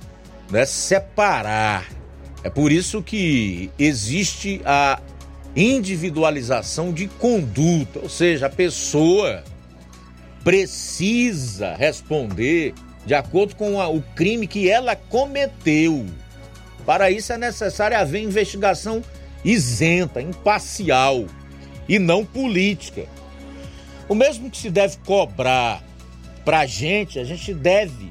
né, separar. É por isso que existe a individualização de conduta, ou seja, a pessoa precisa responder de acordo com a, o crime que ela cometeu. Para isso é necessário haver investigação isenta, imparcial e não política. O mesmo que se deve cobrar para a gente, a gente deve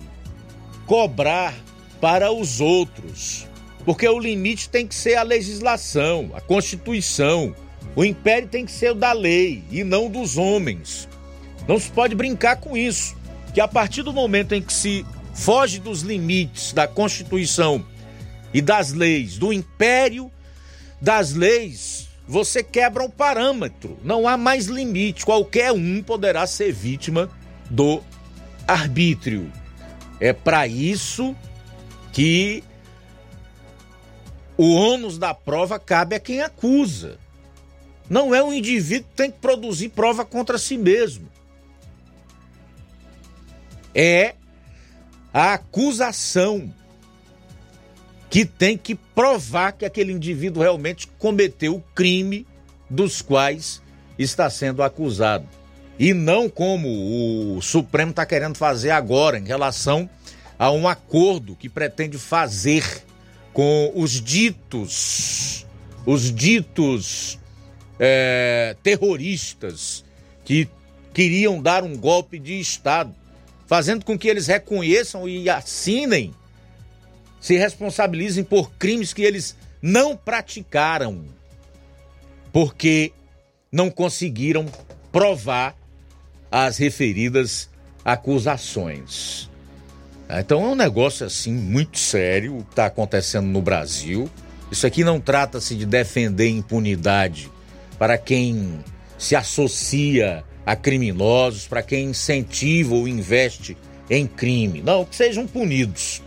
cobrar para os outros. Porque o limite tem que ser a legislação, a Constituição. O império tem que ser o da lei e não dos homens. Não se pode brincar com isso que a partir do momento em que se foge dos limites da Constituição e das leis, do império das leis, você quebra o parâmetro. Não há mais limite. Qualquer um poderá ser vítima do arbítrio. É para isso que o ônus da prova cabe a quem acusa. Não é um indivíduo que tem que produzir prova contra si mesmo é a acusação que tem que provar que aquele indivíduo realmente cometeu o crime dos quais está sendo acusado. E não como o Supremo está querendo fazer agora em relação a um acordo que pretende fazer com os ditos, os ditos é, terroristas que queriam dar um golpe de Estado fazendo com que eles reconheçam e assinem, se responsabilizem por crimes que eles não praticaram, porque não conseguiram provar as referidas acusações. Então é um negócio assim muito sério o que está acontecendo no Brasil. Isso aqui não trata-se de defender impunidade para quem se associa a criminosos, para quem incentiva ou investe em crime. Não, que sejam punidos,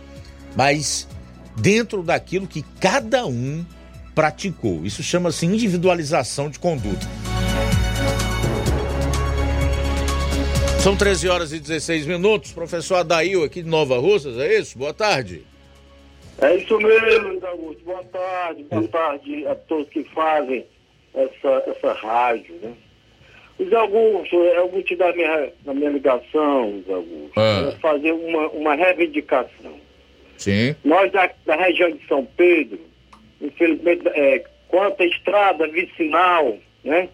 mas dentro daquilo que cada um praticou. Isso chama-se individualização de conduta. São 13 horas e 16 minutos. Professor Adail aqui de Nova Russas, é isso? Boa tarde. É isso mesmo, Augusto. Boa tarde, boa tarde a todos que fazem essa, essa rádio, né? Os Augusto, eu vou te dar minha, na minha ligação, os Augusto, ah. fazer uma, uma reivindicação. Sim. Nós da, da região de São Pedro, infelizmente, é, quanto à estrada vicinal, né?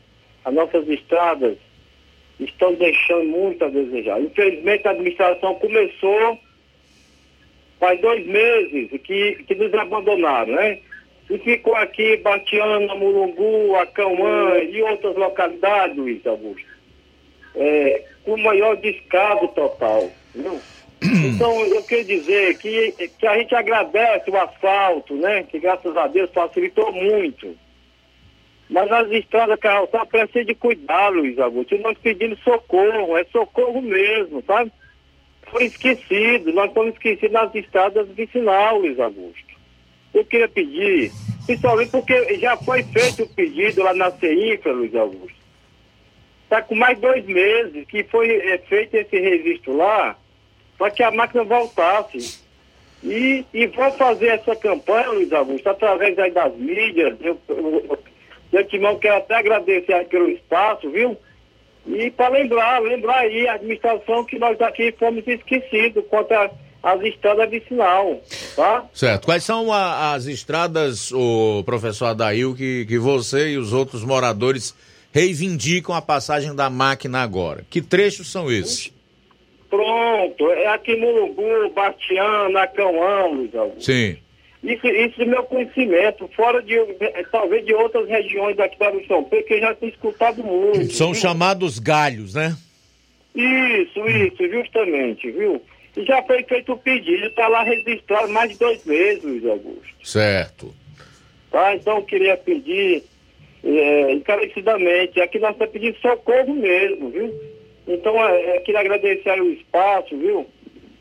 As nossas estradas estão deixando muito a desejar. Infelizmente, a administração começou faz dois meses que, que nos abandonaram, né? E ficou aqui Batiana, Mulungu, Acauã e outras localidades, Luiz Augusto, é, com maior descaso total, viu? [CLEARS THROAT] Então, eu quero dizer que, que a gente agradece o asfalto, né? Que graças a Deus facilitou muito. Mas as estradas calçadas precisam de cuidado, Luiz Augusto. E nós pedimos socorro, é socorro mesmo, sabe? Foi esquecido, nós fomos esquecidos nas estradas vicinal, Luiz Augusto. Eu queria pedir, principalmente porque já foi feito o pedido lá na CIFRA, Luiz Augusto. Está com mais dois meses que foi é, feito esse registro lá para que a máquina voltasse. E, e vou fazer essa campanha, Luiz Augusto, através das mídias. Eu, eu, eu, eu quero até agradecer pelo espaço, viu? E para lembrar, lembrar aí a administração que nós aqui fomos esquecidos quanto às estradas vicinal, tá? Certo. Quais são a, as estradas, o professor Adail, que, que você e os outros moradores reivindicam a passagem da máquina agora? Que trechos são esses? Pronto, é aqui Mulungu, Bastiana, Cauã, Luiz Augusto. Sim. Isso, isso é meu conhecimento, fora de, eh, talvez de outras regiões daqui da São Pedro, que eu já tenho escutado muito. São viu? chamados galhos, né? Isso, isso, justamente, viu? E já foi feito o pedido, está lá registrado mais de dois meses, Luiz Augusto. Certo. Tá? Então eu queria pedir é, encarecidamente, aqui nós estamos pedindo socorro mesmo, viu? Então é, eu queria agradecer aí o espaço, viu?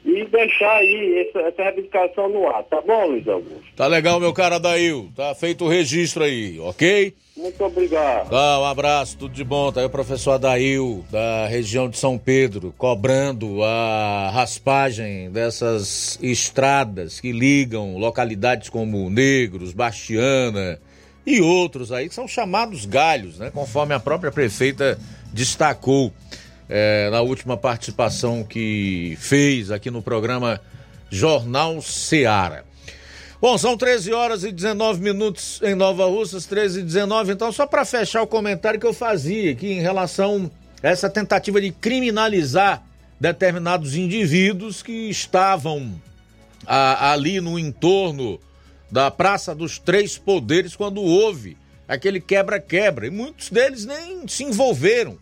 E deixar aí essa, essa reivindicação no ar, tá bom, Luiz Augusto? Tá legal, meu cara Dail. Tá feito o registro aí, ok? Muito obrigado. Tá, um abraço, tudo de bom. Tá aí o professor Adail, da região de São Pedro, cobrando a raspagem dessas estradas que ligam localidades como Negros, Bastiana e outros aí, que são chamados galhos, né? Conforme a própria prefeita destacou é, na última participação que fez aqui no programa Jornal Seara. Bom, são 13 horas e 19 minutos em Nova Russas, 13 e 19. Então, só para fechar o comentário que eu fazia aqui em relação a essa tentativa de criminalizar determinados indivíduos que estavam a, ali no entorno da Praça dos Três Poderes quando houve aquele quebra-quebra. E muitos deles nem se envolveram.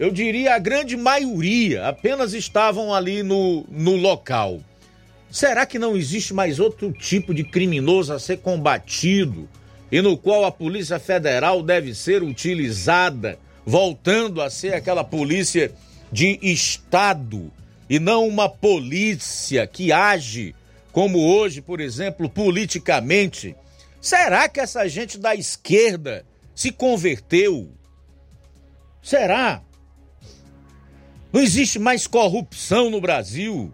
Eu diria a grande maioria apenas estavam ali no, no local. Será que não existe mais outro tipo de criminoso a ser combatido e no qual a Polícia Federal deve ser utilizada, voltando a ser aquela polícia de Estado e não uma polícia que age como hoje, por exemplo, politicamente? Será que essa gente da esquerda se converteu? Será? Não existe mais corrupção no Brasil.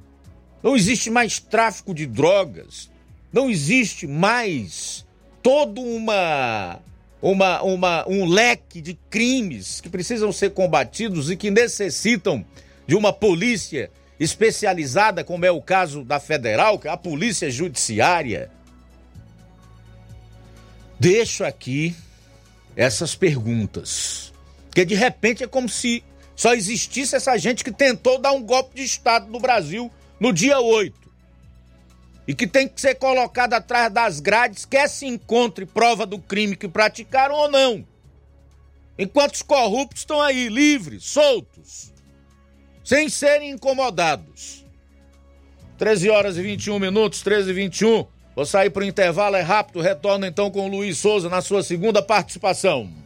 Não existe mais tráfico de drogas. Não existe mais todo uma, uma, uma, um leque de crimes que precisam ser combatidos e que necessitam de uma polícia especializada, como é o caso da Federal, que é a Polícia Judiciária. Deixo aqui essas perguntas. Porque de repente é como se só existisse essa gente que tentou dar um golpe de Estado no Brasil no dia 8. E que tem que ser colocado atrás das grades, quer se encontre prova do crime que praticaram ou não. Enquanto os corruptos estão aí livres, soltos, sem serem incomodados. 13 horas e 21 minutos, 13 e 21. Vou sair para o intervalo, é rápido. Retorno então com o Luiz Souza na sua segunda participação.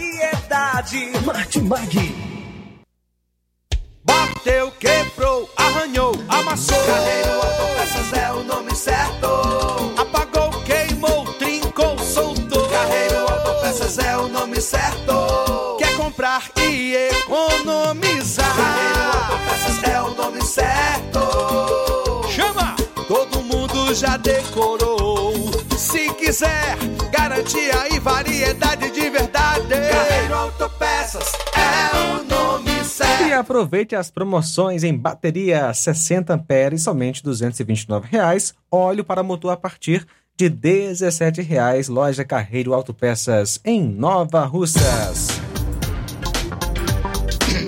Variedade. Martimag. Bateu, quebrou, arranhou, amassou. Carreiro Autopeças é o nome certo. Apagou, queimou, trincou, soltou. Carreiro Autopeças é o nome certo. Quer comprar e economizar. Carreiro Autopeças é o nome certo. Chama! Todo mundo já decorou. Se quiser, garantia e variedade de verdade. Carreiro Autopeças é o nome certo. E aproveite as promoções em bateria 60 amperes, somente 229 reais. Óleo para motor a partir de 17 reais. Loja Carreiro Autopeças em Nova Russas.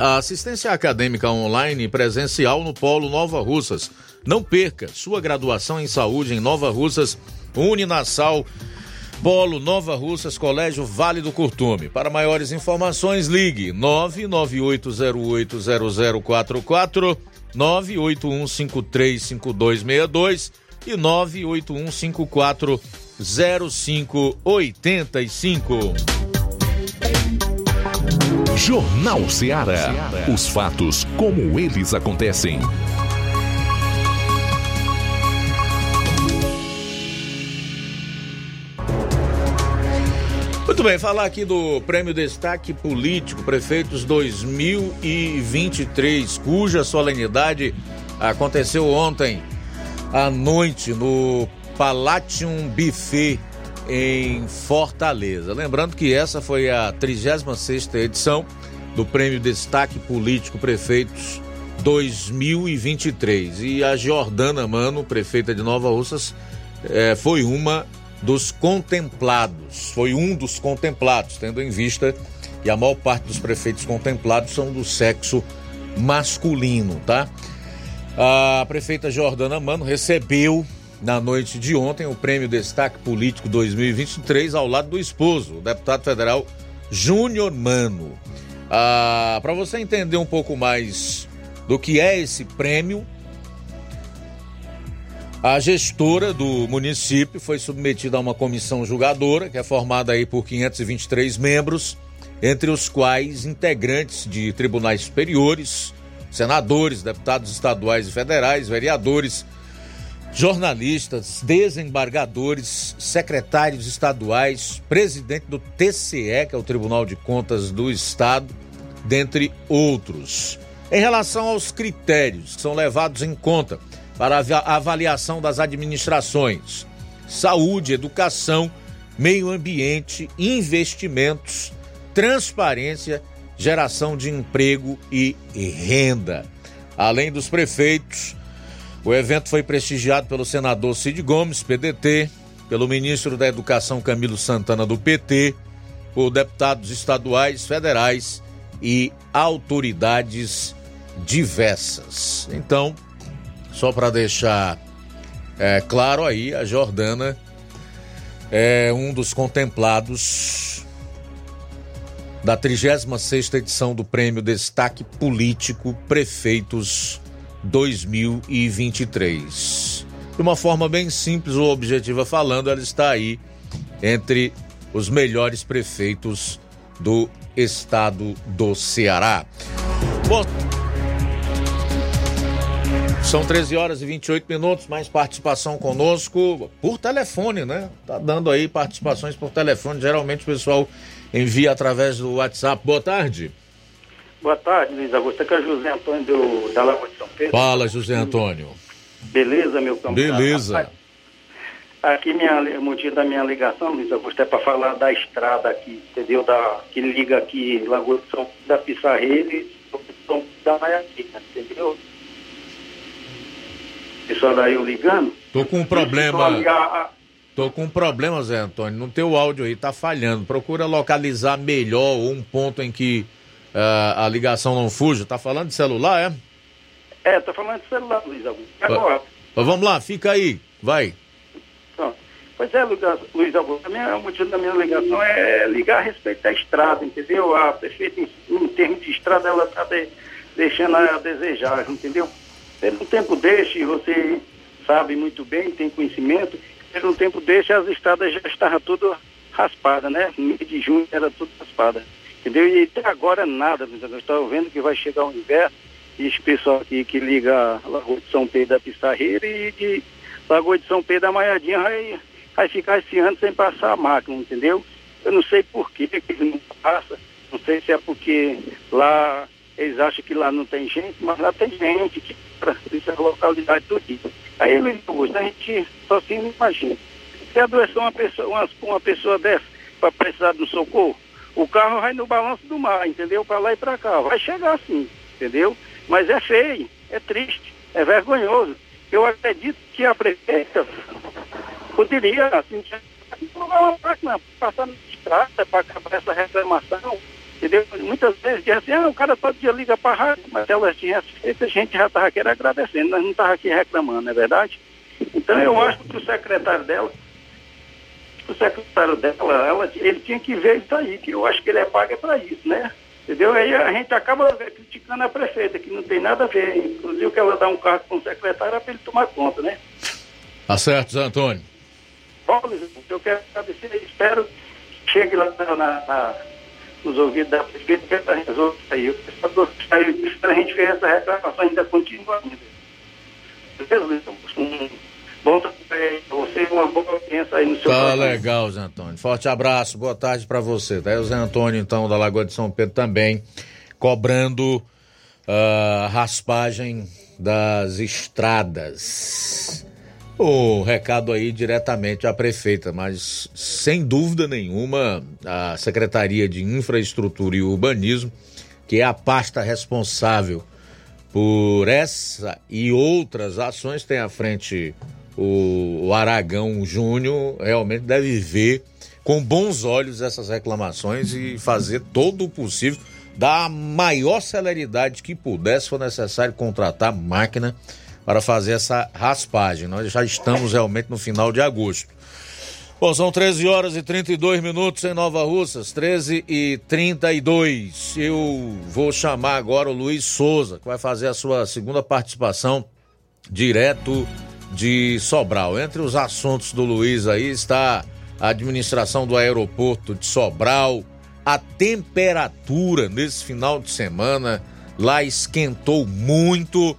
A assistência acadêmica online e presencial no Polo Nova Russas. Não perca sua graduação em saúde em Nova Russas, Uninasal, Polo Nova Russas, Colégio Vale do Curtume. Para maiores informações, ligue 981580044, 981535262 e 981540585. Jornal Ceará. Os fatos como eles acontecem. Muito bem, falar aqui do Prêmio Destaque Político Prefeitos 2023, cuja solenidade aconteceu ontem à noite no Palatium Buffet em Fortaleza. Lembrando que essa foi a 36ª edição do Prêmio Destaque Político Prefeitos 2023 e a Jordana Mano, prefeita de Nova Russas, eh, foi uma dos contemplados, foi um dos contemplados, tendo em vista que a maior parte dos prefeitos contemplados são do sexo masculino, tá? A prefeita Jordana Mano recebeu na noite de ontem o Prêmio Destaque Político 2023 ao lado do esposo, o deputado federal Júnior Mano. Ah, Para você entender um pouco mais do que é esse prêmio, A gestora do município foi submetida a uma comissão julgadora, que é formada aí por 523 membros, entre os quais integrantes de tribunais superiores, senadores, deputados estaduais e federais, vereadores, jornalistas, desembargadores, secretários estaduais, presidente do TCE, que é o Tribunal de Contas do Estado, dentre outros. Em relação aos critérios que são levados em conta para a avaliação das administrações, saúde, educação, meio ambiente, investimentos, transparência, geração de emprego e renda. Além dos prefeitos, o evento foi prestigiado pelo senador Cid Gomes, PDT, pelo ministro da Educação Camilo Santana, do PT, por deputados estaduais, federais e autoridades diversas. Então, só para deixar é, claro aí, a Jordana é um dos contemplados da 36ª edição do Prêmio Destaque Político Prefeitos 2023. De uma forma bem simples ou objetiva falando, ela está aí entre os melhores prefeitos do estado do Ceará. Bom, são 13 horas e 28 minutos, mais participação conosco por telefone, né? Tá dando aí participações por telefone. Geralmente o pessoal envia através do WhatsApp. Boa tarde. Boa tarde, Luiz Augusto. Aqui é o José Antônio do, da Lagoa de São Pedro. Fala, José Antônio. Beleza, meu camarada? Beleza. Aqui minha, o motivo da minha ligação, Luiz Augusto, é para falar da estrada aqui, entendeu? Da, que liga aqui Lagoa de São da Pissarreira e São da Maiaquina, entendeu? Pessoal daí eu ligando. Tô com um problema. Tô com um problema, Zé Antônio. No teu áudio aí tá falhando. Procura localizar melhor um ponto em que uh, a ligação não fuja. Tá falando de celular, é? É, tô falando de celular, Luiz Augusto. Agora. Mas vamos lá, fica aí. Vai. Pronto. Pois é, Luiz Augusto, a minha, o motivo da minha ligação é ligar a respeito da estrada, entendeu? A prefeita, em, em termos de estrada, ela está de, deixando a desejar, entendeu? Pelo tempo desse, você sabe muito bem, tem conhecimento, pelo tempo desse as estradas já estavam tudo raspadas, né? No mês de junho era tudo raspada. Entendeu? E até agora nada, eu estou vendo que vai chegar o inverno e esse pessoal aqui que liga a Lagoa de São Pedro da Pissarreira e de Lagoa de São Pedro da Maiadinha vai, vai ficar esse ano sem passar a máquina, entendeu? Eu não sei por que que não passa, não sei se é porque lá eles acham que lá não tem gente, mas lá tem gente, que isso é a localidade do dia. Aí, Luiz Augusto, a gente só se imagina. Se adoecer uma pessoa, uma, uma pessoa dessa para precisar de um socorro, o carro vai no balanço do mar, entendeu? Para lá e para cá. Vai chegar assim, entendeu? Mas é feio, é triste, é vergonhoso. Eu acredito que a prefeita poderia, assim, uma máquina passar na estrada para acabar essa reclamação Entendeu? Muitas vezes dizem assim, ah, o cara todo dia liga para a rádio, mas elas tinham feito, a gente já estava aqui agradecendo, nós não estava aqui reclamando, não é verdade? Então eu acho que o secretário dela, o secretário dela, ela, ele tinha que ver isso aí, que eu acho que ele é pago é para isso, né? Entendeu? Aí a gente acaba criticando a prefeita, que não tem nada a ver. Inclusive que ela dá um cargo para o secretário é para ele tomar conta, né? Tá certo, Zé Antônio. Bom, eu quero agradecer, espero que chegue lá na, na nos ouvidos da prefeita que ela resolve isso aí. O pessoal saiu a gente fez essa reclamação ainda continua ainda. Beleza, um bom trabalho você, uma boa audiência aí no seu Tá legal, Zé Antônio. Forte abraço, boa tarde para você. Tá aí o Zé Antônio, então, da Lagoa de São Pedro também, cobrando a uh, raspagem das estradas o recado aí diretamente à prefeita, mas sem dúvida nenhuma a Secretaria de Infraestrutura e Urbanismo, que é a pasta responsável por essa e outras ações, tem à frente o, Aragão Júnior, realmente deve ver com bons olhos essas reclamações e fazer todo o possível, da maior celeridade que puder, se for necessário contratar máquina para fazer essa raspagem. Nós já estamos realmente no final de agosto. Bom, são 13 horas e 32 minutos em Nova Russas, 13 e 32. Eu vou chamar agora o Luiz Souza, que vai fazer a sua segunda participação direto de Sobral. Entre os assuntos do Luiz aí está a administração do aeroporto de Sobral, a temperatura nesse final de semana lá esquentou muito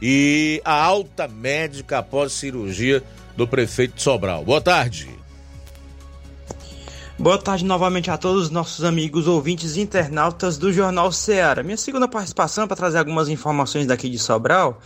e a alta médica após cirurgia do prefeito de Sobral. Boa tarde. Boa tarde novamente a todos os nossos amigos ouvintes internautas do Jornal Ceará. Minha segunda participação é para trazer algumas informações daqui de Sobral.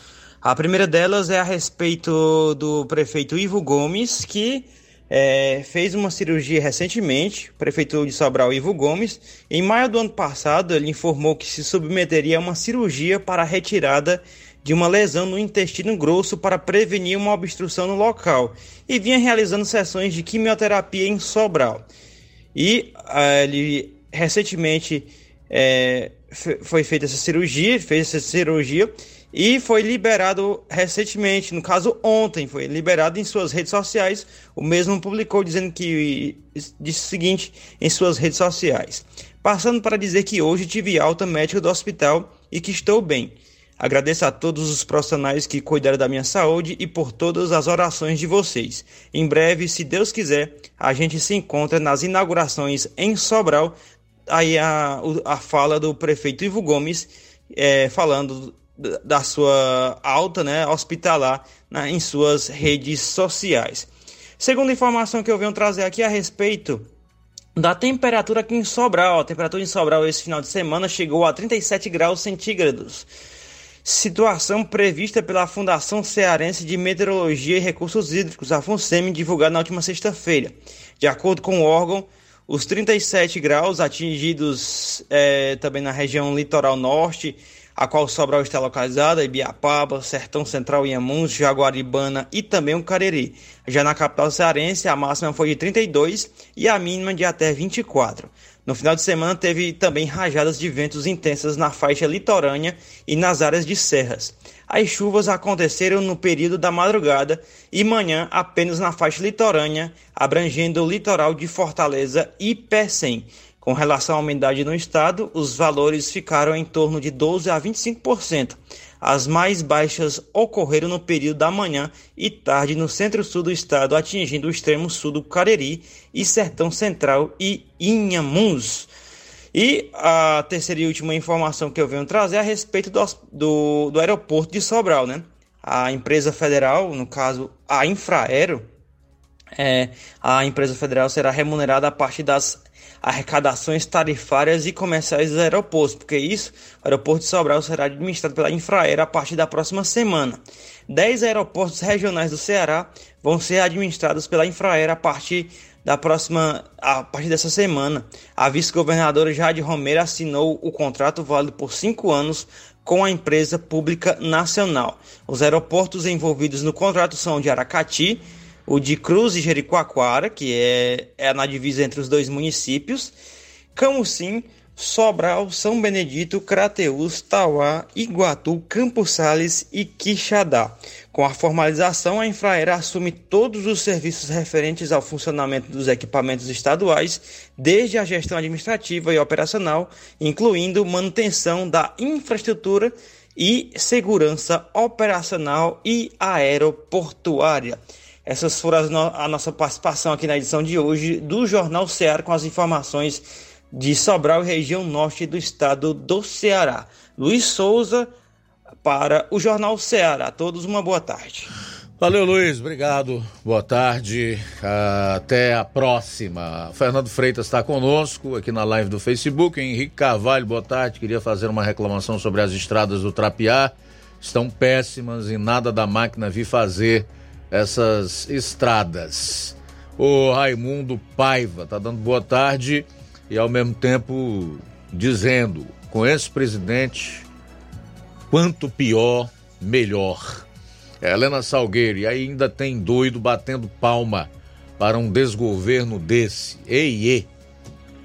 A primeira delas é a respeito do prefeito Ivo Gomes, que é, fez uma cirurgia recentemente, o prefeito de Sobral Ivo Gomes. Em maio do ano passado, ele informou que se submeteria a uma cirurgia para a retirada de uma lesão no intestino grosso para prevenir uma obstrução no local e vinha realizando sessões de quimioterapia em Sobral. E uh, ele recentemente é, foi feita essa cirurgia, fez essa cirurgia e foi liberado recentemente, no caso ontem, foi liberado em suas redes sociais. O mesmo publicou dizendo que disse o seguinte em suas redes sociais: passando para dizer que hoje tive alta médica do hospital e que estou bem. Agradeço a todos os profissionais que cuidaram da minha saúde e por todas as orações de vocês. Em breve, se Deus quiser, a gente se encontra nas inaugurações em Sobral. Aí a, a fala do prefeito Ivo Gomes é, falando da sua alta né, hospitalar né, em suas redes sociais. Segunda informação que eu venho trazer aqui a respeito da temperatura aqui em Sobral. A temperatura em Sobral esse final de semana chegou a 37 graus centígrados. Situação prevista pela Fundação Cearense de Meteorologia e Recursos Hídricos, a FUNSEMI, divulgada na última sexta-feira. De acordo com o órgão, os 37 graus atingidos é, também na região litoral norte a qual Sobral está localizada, Ibiapaba, Sertão Central, Inhamuns, Jaguaribana e também o Cariri. Já na capital cearense, a máxima foi de 32 e a mínima de até 24. No final de semana teve também rajadas de ventos intensas na faixa litorânea e nas áreas de serras. As chuvas aconteceram no período da madrugada e manhã apenas na faixa litorânea, abrangendo o litoral de Fortaleza e Pecém. Com relação à umidade no estado, os valores ficaram em torno de 12 a 25%. As mais baixas ocorreram no período da manhã e tarde no centro-sul do estado, atingindo o extremo sul do Cariri e Sertão Central e Inhamuns. E a terceira e última informação que eu venho trazer é a respeito do, do, do aeroporto de Sobral, né? A empresa federal, no caso a Infraero, é, a empresa federal será remunerada a partir das arrecadações tarifárias e comerciais dos aeroportos, porque isso, o aeroporto de Sobral será administrado pela Infraero a partir da próxima semana. Dez aeroportos regionais do Ceará vão ser administrados pela Infraero a partir da próxima, a partir dessa semana. A vice-governadora Jade Romero assinou o contrato válido por cinco anos com a empresa pública nacional. Os aeroportos envolvidos no contrato são de Aracati, o de Cruz e Jericoacoara, que é, é na divisa entre os dois municípios, Camusim, Sobral, São Benedito, Crateús, Tauá, Iguatu, Campos Sales e Quixadá. Com a formalização, a Infraera assume todos os serviços referentes ao funcionamento dos equipamentos estaduais, desde a gestão administrativa e operacional, incluindo manutenção da infraestrutura e segurança operacional e aeroportuária. Essas foram no a nossa participação aqui na edição de hoje do Jornal Ceará com as informações de Sobral e região norte do estado do Ceará. Luiz Souza para o Jornal Ceará. A todos uma boa tarde. Valeu, Luiz. Obrigado. Boa tarde. Até a próxima. Fernando Freitas está conosco aqui na live do Facebook. Henrique Carvalho, boa tarde. Queria fazer uma reclamação sobre as estradas do Trapiá. Estão péssimas e nada da máquina vir fazer essas estradas. O Raimundo Paiva tá dando boa tarde e ao mesmo tempo dizendo: com esse presidente, quanto pior, melhor. Helena Salgueiro, e ainda tem doido batendo palma para um desgoverno desse. Ei, ei.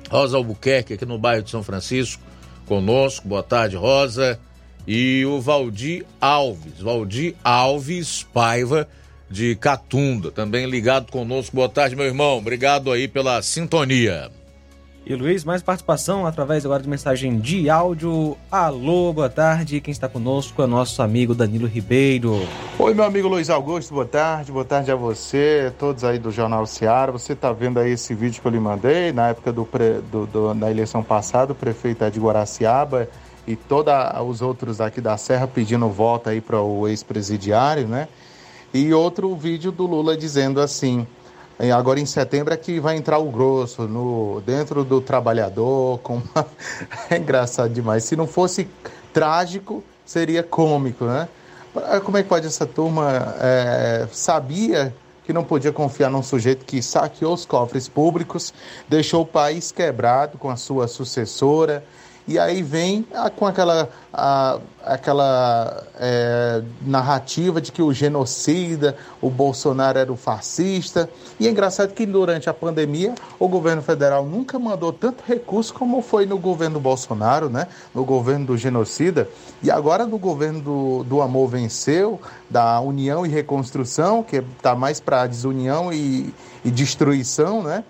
Rosa Albuquerque, aqui no bairro de São Francisco, conosco. Boa tarde, Rosa. E o Valdir Alves, Valdir Alves Paiva, de Catunda, também ligado conosco. Boa tarde, meu irmão. Obrigado aí pela sintonia. E Luiz, mais participação através agora de mensagem de áudio. Alô, boa tarde. Quem está conosco é nosso amigo Danilo Ribeiro. Oi, meu amigo Luiz Augusto, boa tarde. Boa tarde a você, todos aí do Jornal Seara. Você está vendo aí esse vídeo que eu lhe mandei na época do, pre, do, do da eleição passada, o prefeito é de Guaraciaba e todos os outros aqui da Serra pedindo voto aí para o ex-presidiário, né? E outro vídeo do Lula dizendo assim: agora em setembro é que vai entrar o grosso no dentro do trabalhador. Com uma... [LAUGHS] é engraçado demais. Se não fosse trágico, seria cômico, né? Como é que pode essa turma é, sabia que não podia confiar num sujeito que saqueou os cofres públicos, deixou o país quebrado com a sua sucessora, e aí vem com aquela, a, aquela é, narrativa de que o genocida, o Bolsonaro era o fascista. E é engraçado que durante a pandemia o governo federal nunca mandou tanto recurso como foi no governo Bolsonaro, né? no governo do genocida. E agora no governo do, do Amor Venceu, da União e Reconstrução, que está mais para desunião e, e destruição, né?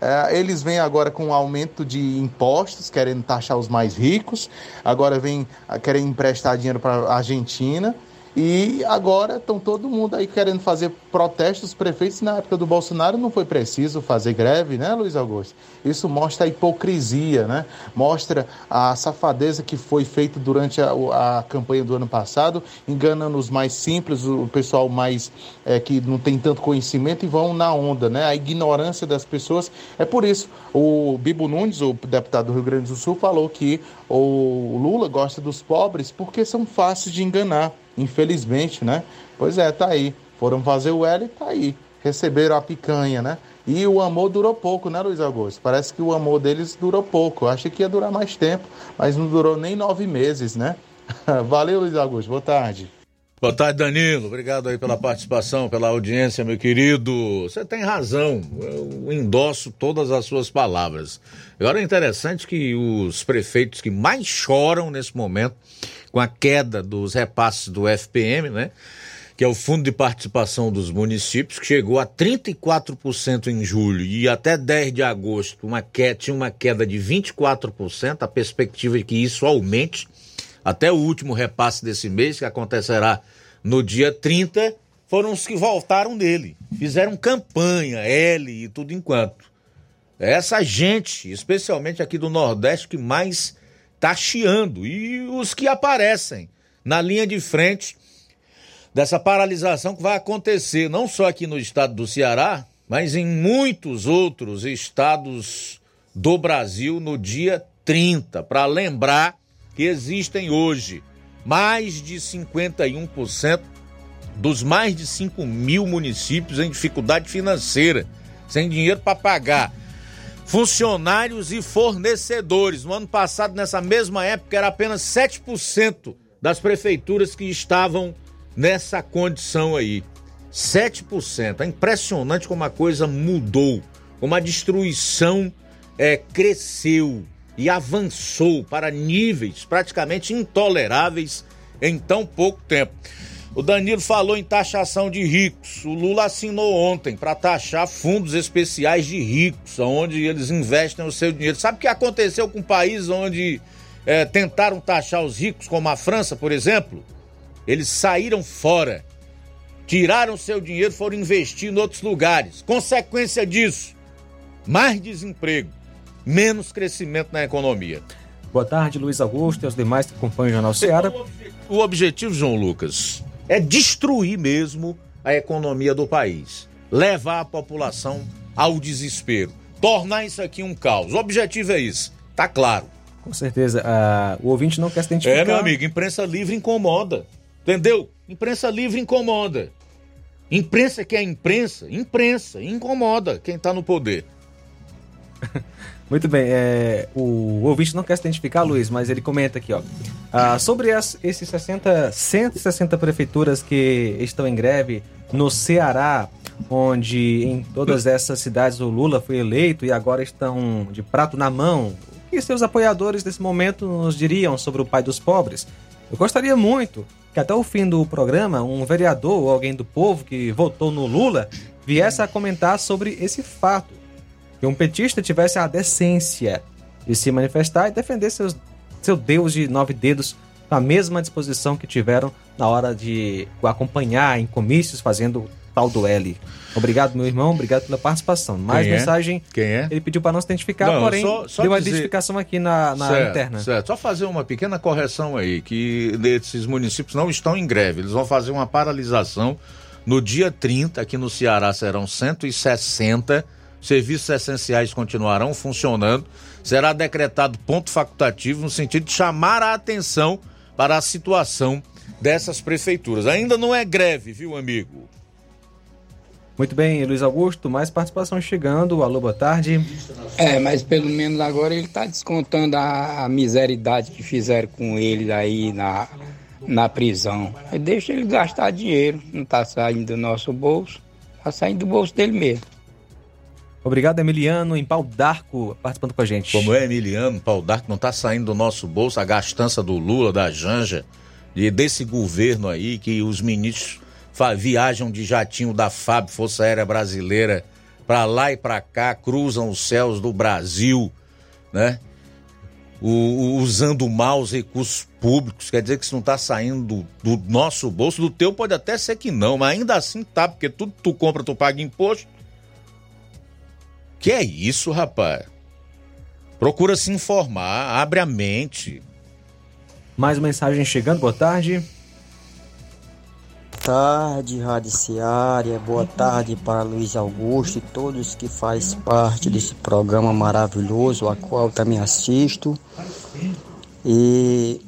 É, eles vêm agora com um aumento de impostos, querendo taxar os mais ricos, agora vem querem emprestar dinheiro para a Argentina. E agora estão todo mundo aí querendo fazer protestos. prefeitos na época do Bolsonaro não foi preciso fazer greve, né, Luiz Augusto? Isso mostra a hipocrisia, né? Mostra a safadeza que foi feita durante a, a campanha do ano passado, enganando os mais simples, o pessoal mais é, que não tem tanto conhecimento e vão na onda, né? A ignorância das pessoas. É por isso o Bibo Nunes, o deputado do Rio Grande do Sul, falou que o Lula gosta dos pobres porque são fáceis de enganar. Infelizmente, né? Pois é, tá aí. Foram fazer o L e tá aí. Receberam a picanha, né? E o amor durou pouco, né, Luiz Augusto? Parece que o amor deles durou pouco. Eu achei que ia durar mais tempo, mas não durou nem nove meses, né? [LAUGHS] Valeu, Luiz Augusto. Boa tarde. Boa tarde, Danilo. Obrigado aí pela participação, pela audiência, meu querido. Você tem razão. Eu endosso todas as suas palavras. Agora é interessante que os prefeitos que mais choram nesse momento com a queda dos repasses do FPM, né? Que é o Fundo de Participação dos Municípios, que chegou a 34% em julho e até 10 de agosto uma queda, tinha uma queda de 24%. A perspectiva é que isso aumente até o último repasse desse mês, que acontecerá no dia 30, foram os que voltaram dele. Fizeram campanha, L e tudo enquanto. É essa gente, especialmente aqui do Nordeste, que mais tá chiando. E os que aparecem na linha de frente dessa paralisação que vai acontecer, não só aqui no estado do Ceará, mas em muitos outros estados do Brasil no dia 30, para lembrar que existem hoje mais de 51% dos mais de 5 mil municípios em dificuldade financeira, sem dinheiro para pagar funcionários e fornecedores. No ano passado, nessa mesma época, era apenas 7% das prefeituras que estavam nessa condição aí. 7%. É impressionante como a coisa mudou, como a destruição é, cresceu e avançou para níveis praticamente intoleráveis em tão pouco tempo. O Danilo falou em taxação de ricos. O Lula assinou ontem para taxar fundos especiais de ricos, onde eles investem o seu dinheiro. Sabe o que aconteceu com países onde é, tentaram taxar os ricos, como a França, por exemplo? Eles saíram fora, tiraram seu dinheiro, foram investir em outros lugares. Consequência disso, mais desemprego, menos crescimento na economia. Boa tarde, Luiz Augusto e os demais que acompanham o Jornal Ceará. O objetivo, João Lucas, é destruir mesmo a economia do país, levar a população ao desespero, tornar isso aqui um caos. O objetivo é isso, tá claro. Com certeza, uh, o ouvinte não quer se identificar. É, meu amigo, imprensa livre incomoda, entendeu? Imprensa livre incomoda. Imprensa que é imprensa, imprensa, incomoda quem tá no poder. [LAUGHS] Muito bem, é, o, ouvinte não quer se identificar, Luiz, mas ele comenta aqui, ó. Ah, sobre esses 60, 160 prefeituras que estão em greve no Ceará, onde em todas essas cidades o Lula foi eleito e agora estão de prato na mão, o que seus apoiadores nesse momento nos diriam sobre o pai dos pobres? Eu gostaria muito que até o fim do programa um vereador ou alguém do povo que votou no Lula viesse a comentar sobre esse fato que um petista tivesse a decência de se manifestar e defender seus, seu Deus de nove dedos com a mesma disposição que tiveram na hora de o acompanhar em comícios fazendo tal do L. Obrigado, meu irmão, obrigado pela participação. Mais Quem é? mensagem. Quem é? Ele pediu para não se identificar, Não, porém só- só deu uma dizer- identificação aqui na, na certo, interna. Certo. Só fazer uma pequena correção aí, que esses municípios não estão em greve, eles vão fazer uma paralisação no dia 30, aqui no Ceará serão 160, serviços essenciais continuarão funcionando, será decretado ponto facultativo no sentido de chamar a atenção para a situação dessas prefeituras. Ainda não é greve, viu, amigo? Muito bem, Luiz Augusto, mais participação chegando. Alô, boa tarde. É, mas pelo menos agora ele está descontando a, a miseridade que fizeram com ele aí na, na prisão. Deixa ele gastar dinheiro, não está saindo do nosso bolso, está saindo do bolso dele mesmo. Obrigado, Emiliano, em Pau d'Arco, participando com a gente. Como é, Emiliano, Paulo Darco, não está saindo do nosso bolso a gastança do Lula, da Janja, e desse governo aí que os ministros viajam de jatinho da FAB, Força Aérea Brasileira, para lá e para cá, cruzam os céus do Brasil, né? O- usando mal os recursos públicos, quer dizer que isso não está saindo do, do nosso bolso, do teu pode até ser que não, mas ainda assim tá, porque tudo tu compra, tu paga imposto. Que é isso, rapaz? Procura se informar, abre a mente. Mais mensagem chegando, boa tarde. tarde, Rádio Seara. Boa tarde para Luiz Augusto e todos que faz parte desse programa maravilhoso, a qual também assisto. E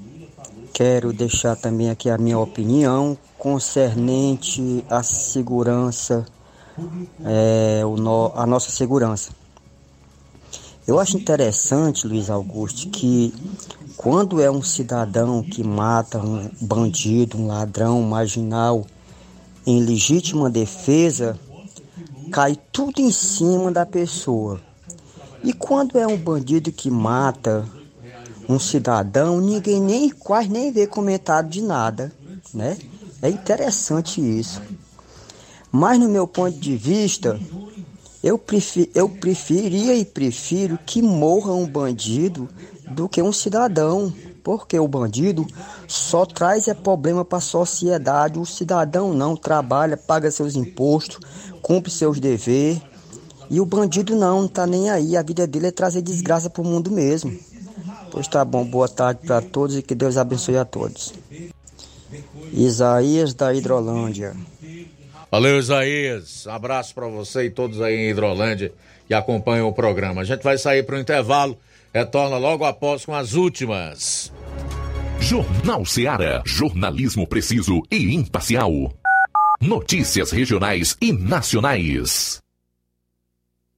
quero deixar também aqui a minha opinião concernente à segurança, é, no- a nossa segurança. Eu acho interessante, Luiz Augusto, que quando é um cidadão que mata um bandido, um ladrão, um marginal, em legítima defesa, cai tudo em cima da pessoa. E quando é um bandido que mata um cidadão, ninguém nem quase nem vê comentário de nada, né? É interessante isso. Mas no meu ponto de vista, eu, prefi eu preferia e prefiro que morra um bandido do que um cidadão, porque o bandido só traz é problema para a sociedade, o cidadão não trabalha, paga seus impostos, cumpre seus deveres, e o bandido não, não tá nem aí, a vida dele é trazer desgraça para o mundo mesmo. Pois tá bom, boa tarde para todos e que Deus abençoe a todos. Isaías da Hidrolândia. Valeu, Isaías. Abraço para você e todos aí em Hidrolândia que acompanham o programa. A gente vai sair para o intervalo, retorna logo após com as últimas. Jornal Seara. Jornalismo preciso e imparcial. Notícias regionais e nacionais.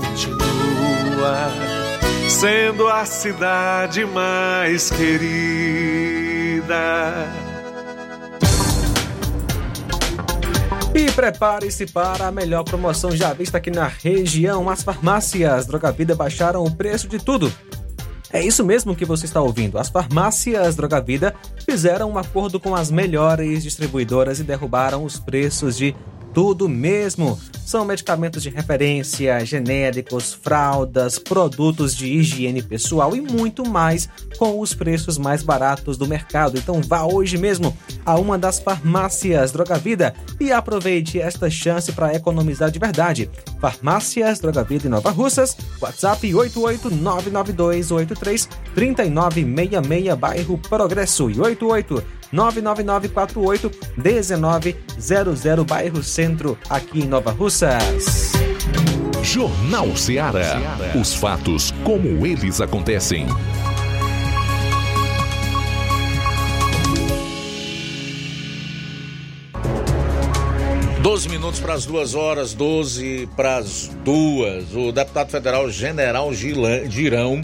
continua sendo a cidade mais querida. E prepare-se para a melhor promoção já vista aqui na região. As farmácias Droga Vida baixaram o preço de tudo. É isso mesmo que você está ouvindo. As farmácias Droga Vida fizeram um acordo com as melhores distribuidoras e derrubaram os preços de tudo mesmo. São medicamentos de referência, genéricos, fraldas, produtos de higiene pessoal e muito mais com os preços mais baratos do mercado. Então vá hoje mesmo a uma das farmácias Droga Vida e aproveite esta chance para economizar de verdade. Farmácias Droga Vida em Nova Russas, WhatsApp 88992833966, bairro Progresso e 88 99948 1900, bairro Centro, aqui em Nova Russas. Jornal Ceará. Os fatos como eles acontecem. Doze minutos para as duas horas, 12 para as duas. O deputado federal General Girão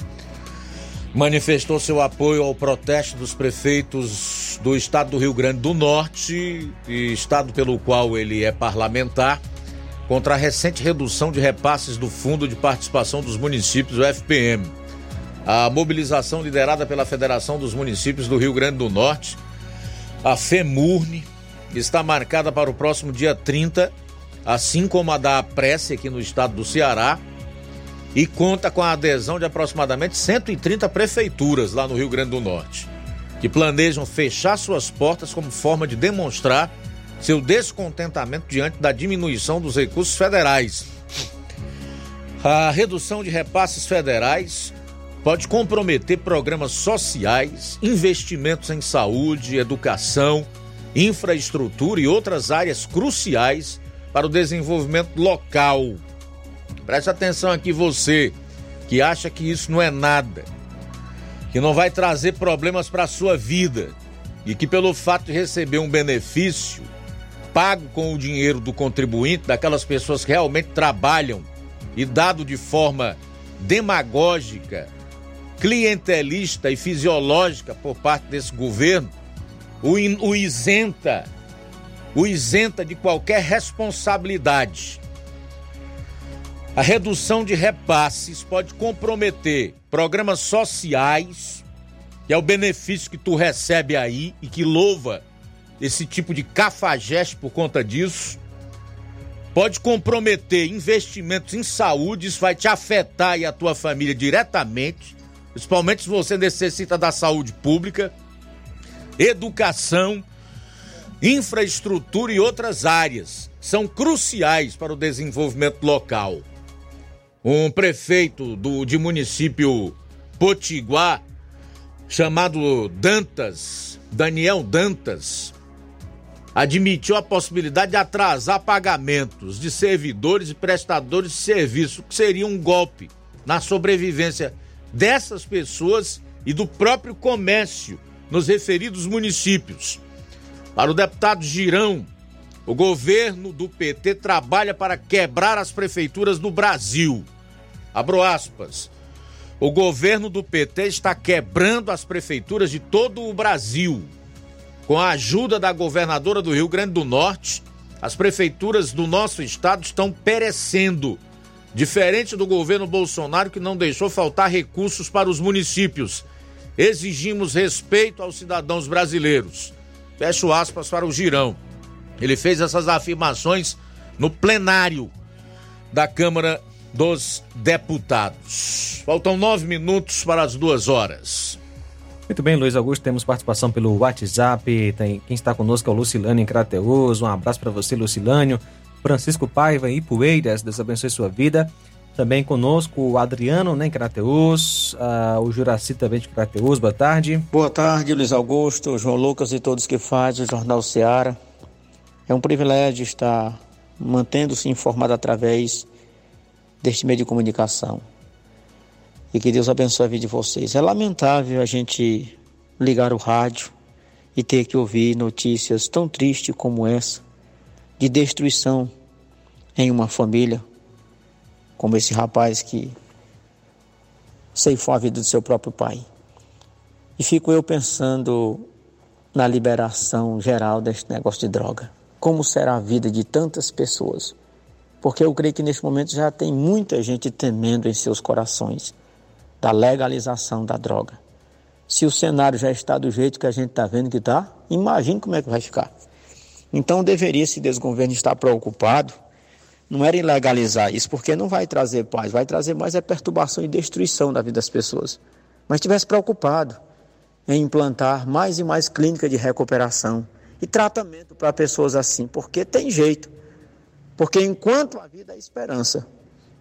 manifestou seu apoio ao protesto dos prefeitos do estado do Rio Grande do Norte, estado pelo qual ele é parlamentar, contra a recente redução de repasses do Fundo de Participação dos Municípios, o FPM. A mobilização liderada pela Federação dos Municípios do Rio Grande do Norte, a FEMURNE, está marcada para o próximo dia 30, assim como a da Prece aqui no estado do Ceará, e conta com a adesão de aproximadamente 130 prefeituras lá no Rio Grande do Norte, que planejam fechar suas portas como forma de demonstrar seu descontentamento diante da diminuição dos recursos federais. A redução de repasses federais pode comprometer programas sociais, investimentos em saúde, educação, infraestrutura e outras áreas cruciais para o desenvolvimento local Preste atenção aqui você que acha que isso não é nada, que não vai trazer problemas para a sua vida e que pelo fato de receber um benefício pago com o dinheiro do contribuinte, daquelas pessoas que realmente trabalham e dado de forma demagógica, clientelista e fisiológica por parte desse governo, o, in, o isenta, o isenta de qualquer responsabilidade a redução de repasses pode comprometer programas sociais, que é o benefício que tu recebe aí e que louva esse tipo de cafajeste por conta disso. Pode comprometer investimentos em saúde, isso vai te afetar e a tua família diretamente, principalmente se você necessita da saúde pública, educação, infraestrutura e outras áreas são cruciais para o desenvolvimento local um prefeito do, de município Potiguar, chamado Dantas, Daniel Dantas, admitiu a possibilidade de atrasar pagamentos de servidores e prestadores de serviço, que seria um golpe na sobrevivência dessas pessoas e do próprio comércio nos referidos municípios. Para o deputado Girão, o governo do PT trabalha para quebrar as prefeituras do Brasil. Abro aspas. O governo do PT está quebrando as prefeituras de todo o Brasil. Com a ajuda da governadora do Rio Grande do Norte, as prefeituras do nosso estado estão perecendo. Diferente do governo Bolsonaro, que não deixou faltar recursos para os municípios. Exigimos respeito aos cidadãos brasileiros. Fecho aspas para o Girão. Ele fez essas afirmações no plenário da Câmara dos Deputados. Faltam nove minutos para as duas horas. Muito bem, Luiz Augusto, temos participação pelo WhatsApp. Tem, quem está conosco é o Lucilânio em Crateus. Um abraço para você, Lucilânio. Francisco Paiva e Poeiras, Deus abençoe sua vida. Também conosco o Adriano, né, em Crateus, ah, o Juraci também de Crateus, boa tarde. Boa tarde, Luiz Augusto, João Lucas e todos que fazem o Jornal Seara. É um privilégio estar mantendo-se informado através deste meio de comunicação. E que Deus abençoe a vida de vocês. É lamentável a gente ligar o rádio e ter que ouvir notícias tão tristes como essa, de destruição em uma família, como esse rapaz que ceifou a vida do seu próprio pai. E fico eu pensando na liberação geral deste negócio de droga. Como será a vida de tantas pessoas? Porque eu creio que neste momento já tem muita gente temendo em seus corações da legalização da droga. Se o cenário já está do jeito que a gente está vendo que está, imagine como é que vai ficar. Então deveria esse desgoverno estar preocupado não era em legalizar isso, porque não vai trazer paz, vai trazer mais é perturbação e destruição da vida das pessoas. Mas estivesse preocupado em implantar mais e mais clínica de recuperação e tratamento para pessoas assim, porque tem jeito. Porque enquanto a vida é esperança,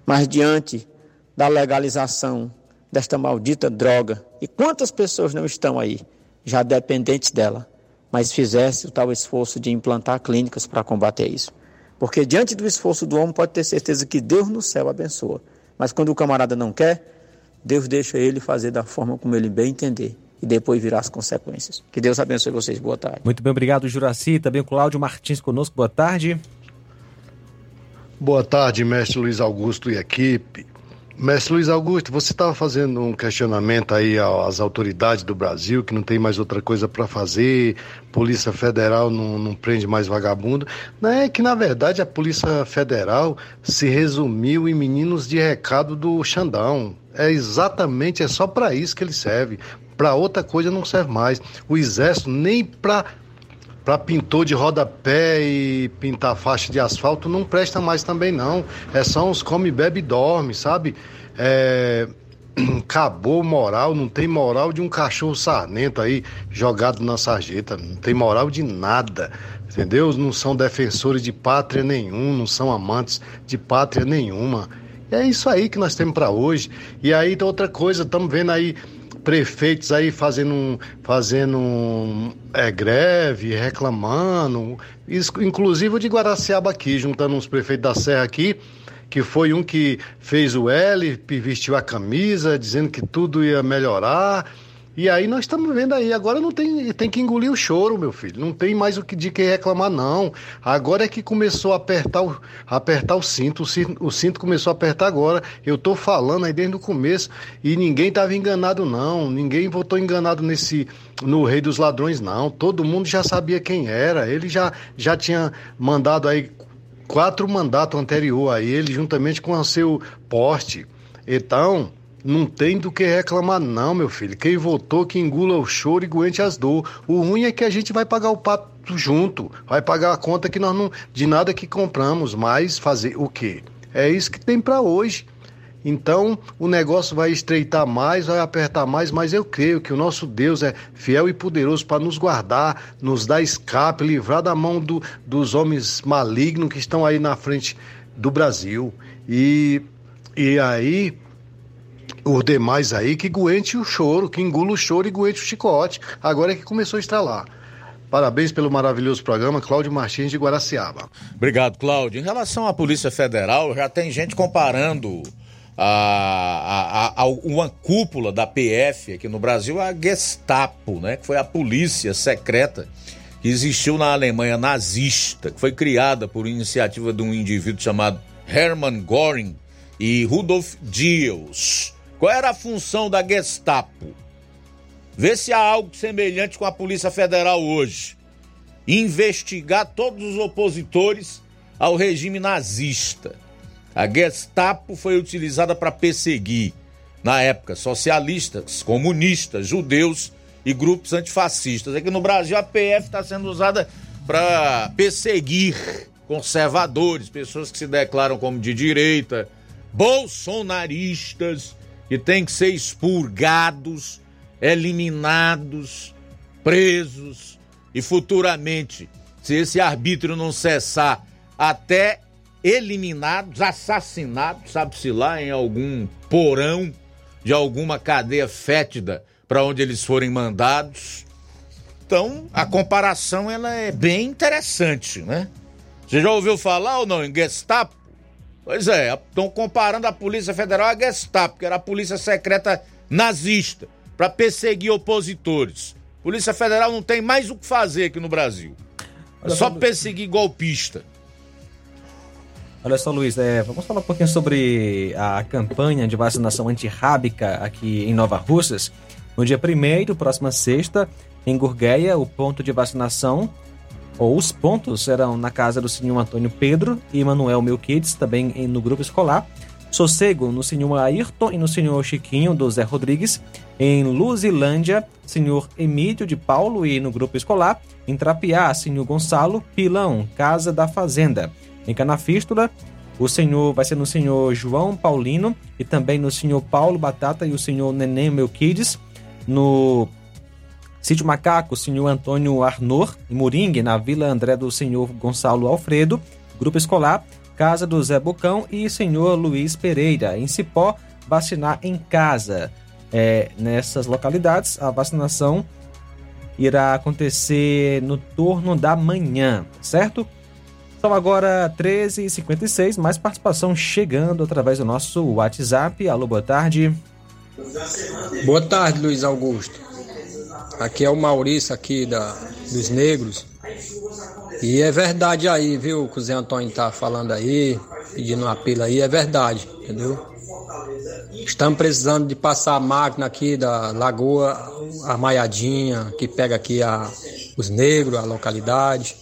mas diante da legalização desta maldita droga, e quantas pessoas não estão aí já dependentes dela, mas fizesse o tal esforço de implantar clínicas para combater isso. Porque diante do esforço do homem, pode ter certeza que Deus no céu abençoa. Mas quando o camarada não quer, Deus deixa ele fazer da forma como ele bem entender. E depois virá as consequências. Que Deus abençoe vocês. Boa tarde. Muito bem, obrigado, Juraci. Também o Cláudio Martins conosco. Boa tarde. Boa tarde, mestre Luiz Augusto e equipe. Mestre Luiz Augusto, você estava fazendo um questionamento aí às autoridades do Brasil, que não tem mais outra coisa para fazer, Polícia Federal não, não, prende mais vagabundo. Não é que, na verdade, a Polícia Federal se resumiu em meninos de recado do Xandão. É exatamente, é só para isso que ele serve. Para outra coisa não serve mais. O Exército nem para para pintor de rodapé e pintar faixa de asfalto não presta mais também não. É só uns come, bebe e dorme, sabe? É... [CLEARS THROAT] Acabou moral, não tem moral de um cachorro sarnento aí jogado na sarjeta, não tem moral de nada, entendeu? Não são defensores de pátria nenhum, não são amantes de pátria nenhuma. É isso aí que nós temos para hoje. E aí, outra coisa, estamos vendo aí prefeitos aí fazendo, fazendo é, greve, reclamando, isso, inclusive o de Guaraciaba aqui, juntando uns prefeitos da Serra aqui, que foi um que fez o L, vestiu a camisa, dizendo que tudo ia melhorar, e aí nós estamos vendo aí, agora não tem, tem que engolir o choro, meu filho. Não tem mais o que de que reclamar não. Agora é que começou a apertar o, apertar o cinto, o cinto, o cinto começou a apertar agora. Eu tô falando aí desde o começo e ninguém estava enganado não. Ninguém votou enganado nesse no Rei dos Ladrões não. Todo mundo já sabia quem era. Ele já já tinha mandado aí quatro mandatos anterior a ele juntamente com o seu poste. Então, não tem do que reclamar, não, meu filho. Quem votou, que engula o choro e aguente as dor. O ruim é que a gente vai pagar o pato junto. Vai pagar a conta que nós não. de nada que compramos, mas fazer o quê? É isso que tem para hoje. Então, o negócio vai estreitar mais, vai apertar mais, mas eu creio que o nosso Deus é fiel e poderoso para nos guardar, nos dar escape, livrar da mão do, dos homens malignos que estão aí na frente do Brasil. E, e aí, os demais aí que aguente o choro, que engula o choro e aguente o chicote. Agora é que começou a estralar. Parabéns pelo maravilhoso programa, Cláudio Martins de Guaraciaba. Obrigado, Cláudio. Em relação à Polícia Federal, já tem gente comparando a, a, a, uma cúpula da PF aqui no Brasil à Gestapo, né? Que foi a polícia secreta que existiu na Alemanha nazista, que foi criada por iniciativa de um indivíduo chamado Hermann Göring e Rudolf Diels. Qual era a função da Gestapo? Ver se há algo semelhante com a Polícia Federal hoje. Investigar todos os opositores ao regime nazista. A Gestapo foi utilizada para perseguir, na época, socialistas, comunistas, judeus e grupos antifascistas. Aqui no Brasil, a PF está sendo usada para perseguir conservadores, pessoas que se declaram como de direita, bolsonaristas que têm que ser expurgados, eliminados, presos e futuramente, se esse arbítrio não cessar até eliminados, assassinados, sabe-se lá, em algum porão de alguma cadeia fétida para onde eles forem mandados. Então, a comparação ela é bem interessante, né? Você já ouviu falar ou não em Gestapo? Pois é, estão comparando a Polícia Federal à Gestapo, que era a polícia secreta nazista, para perseguir opositores. Polícia Federal não tem mais o que fazer aqui no Brasil. É só perseguir golpista. Olha só, Luiz, é, vamos falar um pouquinho sobre a campanha de vacinação antirrábica aqui em Nova Russas. No dia 1 próxima sexta, em Gurgueia, o ponto de vacinação, ou os pontos, serão na casa do senhor Antônio Pedro e Manuel Melquides, também no grupo escolar. Sossego, no senhor Ayrton e no senhor Chiquinho, do Zé Rodrigues. Em Luzilândia, senhor Emílio de Paulo e no grupo escolar. Em Trapiá, senhor Gonçalo Pilão, Casa da Fazenda. Em Canafístula, o senhor vai ser no senhor João Paulino e também no senhor Paulo Batata e o senhor Neném Melquides. No Sítio Macaco, senhor Antônio Arnor, em Moringue, na Vila André do senhor Gonçalo Alfredo. Grupo escolar, Casa do Zé Bocão e senhor Luiz Pereira. Em Cipó, vacinar em casa. É, nessas localidades, a vacinação irá acontecer no turno da manhã, certo? São agora 13h56, mais participação chegando através do nosso WhatsApp. Alô, boa tarde. Boa tarde, Luiz Augusto. Aqui é o Maurício aqui da, dos Negros. E é verdade aí, viu, o Zé Antônio tá falando aí, pedindo uma pila aí, é verdade, entendeu? Estamos precisando de passar a máquina aqui da Lagoa Armaiadinha, que pega aqui a, os negros, a localidade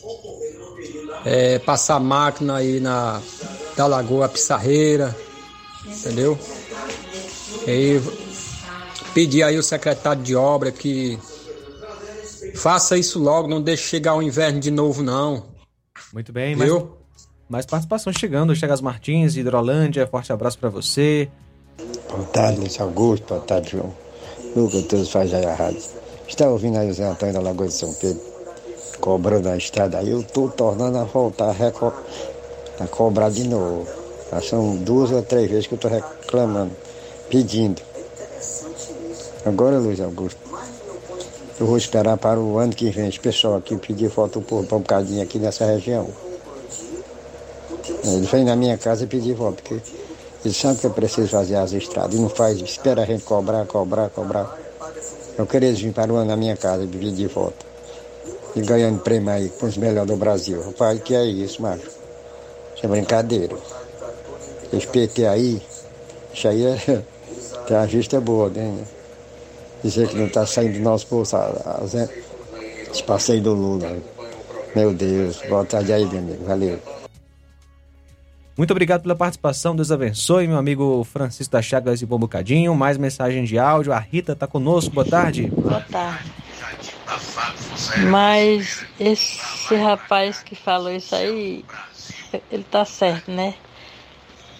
é, passar máquina aí na da Lagoa Pissarreira, entendeu? E pedir aí o secretário de obra que faça isso logo, não deixe chegar o inverno de novo, não. Muito bem, mais, mais participação chegando. Chegas Martins, Hidrolândia, forte abraço para você. Boa tarde, Luiz Augusto, boa tarde, João. Lucas, todos faz aí a rádio. Está ouvindo aí o Zé Antônio da Lagoa de São Pedro? cobrando a estrada. Aí eu estou tornando a voltar a, reco... a cobrar de novo. Já são duas ou três vezes que eu estou reclamando, pedindo. Agora, Luiz Augusto, eu vou esperar para o ano que vem pessoal aqui pedir foto por um bocadinho aqui nessa região. Ele vem na minha casa e pedir voto, porque ele sabe que eu preciso fazer as estradas e não faz, espera a gente cobrar, cobrar, cobrar. Eu queria vir para o ano na minha casa e pedir voto e ganhando prêmio aí com os melhores do Brasil. Rapaz, que é isso, macho? Isso é brincadeira. Esse PT aí, isso aí é. [LAUGHS] Tem a vista boa, né? Dizer que não está saindo do nosso bolso esse passeio do Lula. Meu Deus, boa tarde aí, meu amigo. Valeu. Muito obrigado pela participação, Deus abençoe, meu amigo Francisco da Chagas de Bom Bocadinho. Mais mensagem de áudio, a Rita está conosco, boa tarde. Boa tarde. Mas esse rapaz que falou isso aí, ele tá certo, né?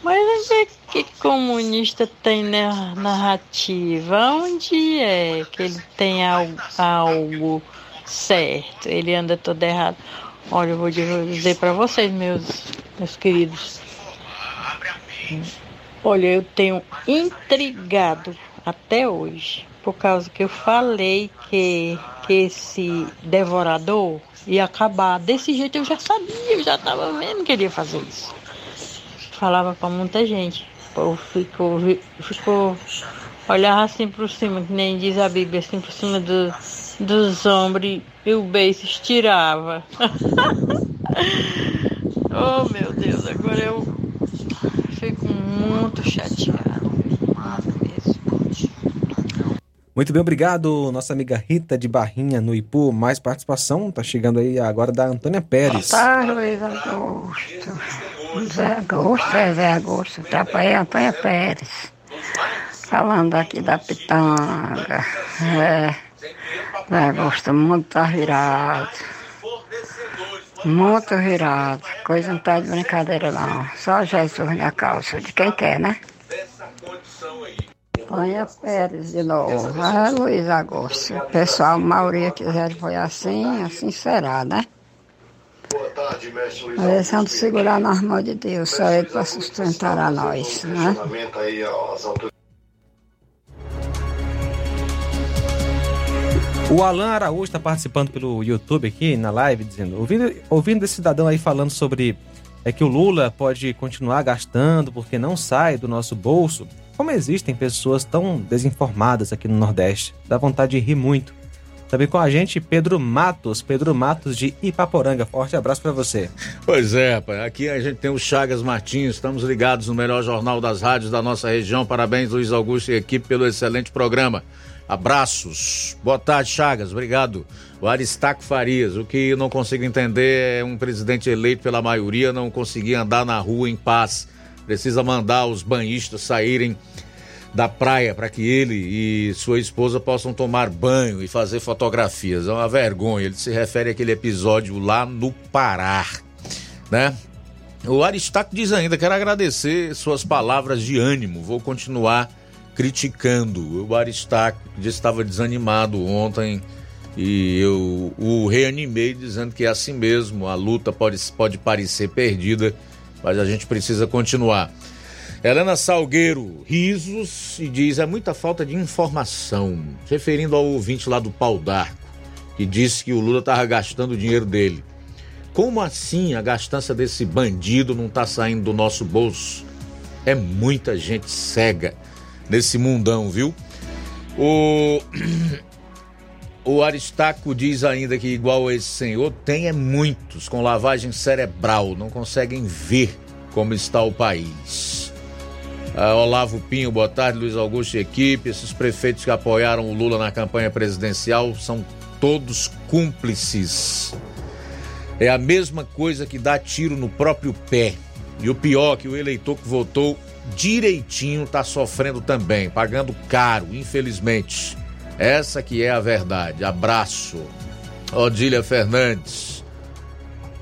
Mas onde é que comunista tem narrativa? Onde é que ele tem algo, certo? Ele anda todo errado. Olha, eu vou dizer para vocês, meus, meus queridos. Olha, eu tenho intrigado até hoje por causa que eu falei que, que esse devorador ia acabar. Desse jeito eu já sabia, eu já estava vendo que ele ia fazer isso. Falava para muita gente. O povo ficou, ficou, olhava assim por cima, que nem diz a Bíblia, assim por cima do, dos ombros e o beijo estirava. [LAUGHS] oh meu Deus, agora eu fico muito chateado. Muito bem, obrigado, nossa amiga Rita de Barrinha, no Ipu. Mais participação, tá chegando aí agora da Antônia Pérez. Tarde, Luiz Augusto. Zé Augusto, é Zé Augusto, trabalhei Antônia Pérez. Falando aqui da Pitanga. É, Zé Augusto, muito tá virado. Muito virado. Coisa não tá de brincadeira, não. Só Jesus na calça, de quem quer, né? Antônia Pérez de novo. Ah, Luiz Augusto. O pessoal, a maioria quiser foi assim, assim será, né? Mas é de segurar nas mãos de Deus, só Ele para sustentar a nós, né? O Alan Araújo está participando pelo YouTube aqui na live, dizendo, ouvindo, ouvindo esse cidadão aí falando sobre é que o Lula pode continuar gastando porque não sai do nosso bolso. Como existem pessoas tão desinformadas aqui no Nordeste, dá vontade de rir muito. Também com a gente, Pedro Matos, Pedro Matos de Ipaporanga. Forte abraço para você. Pois é, rapaz. Aqui a gente tem o Chagas Martins, estamos ligados no melhor jornal das rádios da nossa região. Parabéns, Luiz Augusto e equipe, pelo excelente programa. Abraços. Boa tarde, Chagas. Obrigado. O Aristaco Farias. O que não consigo entender é um presidente eleito pela maioria não conseguir andar na rua em paz. Precisa mandar os banhistas saírem da praia para que ele e sua esposa possam tomar banho e fazer fotografias. É uma vergonha. Ele se refere àquele episódio lá no Pará, né? O Aristaco diz ainda: quero agradecer suas palavras de ânimo. Vou continuar criticando. O disse que estava desanimado ontem e eu o reanimei dizendo que é assim mesmo, a luta pode, pode parecer perdida, mas a gente precisa continuar. Helena Salgueiro, risos, e diz: é muita falta de informação, referindo ao ouvinte lá do Pau d'Arco, que disse que o Lula estava gastando o dinheiro dele. Como assim a gastança desse bandido não está saindo do nosso bolso? É muita gente cega nesse mundão, viu? O, [CLEARS THROAT] o Aristaco diz ainda que, igual esse senhor, tem é muitos com lavagem cerebral, não conseguem ver como está o país. Ah, Olavo Pinho, boa tarde, Luiz Augusto e equipe. Esses prefeitos que apoiaram o Lula na campanha presidencial são todos cúmplices. É a mesma coisa que dar tiro no próprio pé. E o pior, que o eleitor que votou direitinho está sofrendo também, pagando caro, infelizmente. Essa que é a verdade. Abraço. Odília Fernandes.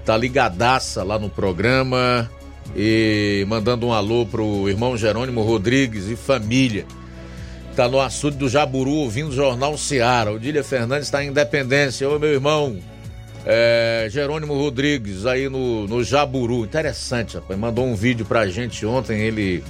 Tá ligadaça lá no programa e mandando um alô pro irmão Jerônimo Rodrigues e família. Tá no açude do Jaburu ouvindo o Jornal Seara. Odília Fernandes está em Independência. Ô meu irmão, é, Jerônimo Rodrigues aí no, no Jaburu. Interessante, rapaz. Mandou um vídeo pra gente ontem. Ele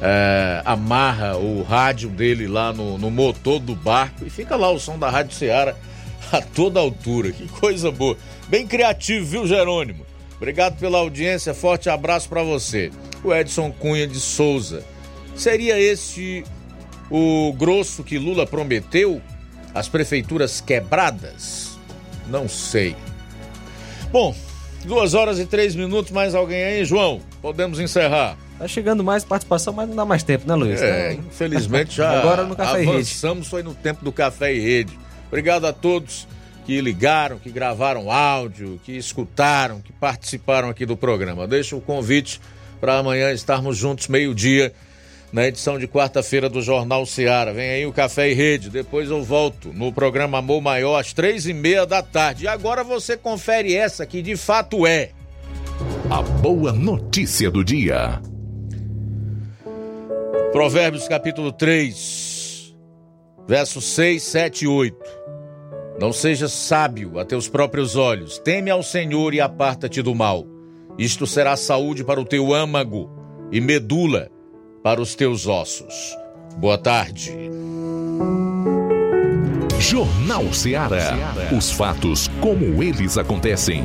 é, amarra o rádio dele lá no, no motor do barco e fica lá o som da Rádio Seara [LAUGHS] a toda altura. Que coisa boa. Bem criativo, viu, Jerônimo? Obrigado pela audiência. Forte abraço para você. O Edson Cunha de Souza. Seria esse o grosso que Lula prometeu? As prefeituras quebradas? Não sei. Bom, duas horas e três minutos, mais alguém aí, João? Podemos encerrar. Tá chegando mais participação, mas não dá mais tempo, né, Luiz? É, infelizmente já [LAUGHS] Agora no Café avançamos, foi no tempo do Café e Rede. Obrigado a todos que ligaram, que gravaram áudio, que escutaram, que participaram aqui do programa. Deixo o convite para amanhã estarmos juntos meio-dia na edição de quarta-feira do Jornal Seara. Vem aí o Café e Rede. Depois eu volto no programa Amor Maior às três e meia da tarde. E agora você confere essa que de fato é. A boa notícia do dia. Provérbios capítulo 3, versos 6, 7 e 8. Não sejas sábio a teus próprios olhos, teme ao Senhor e aparta-te do mal. Isto será saúde para o teu âmago e medula para os teus ossos. Boa tarde. Jornal Seara. Os fatos como eles acontecem.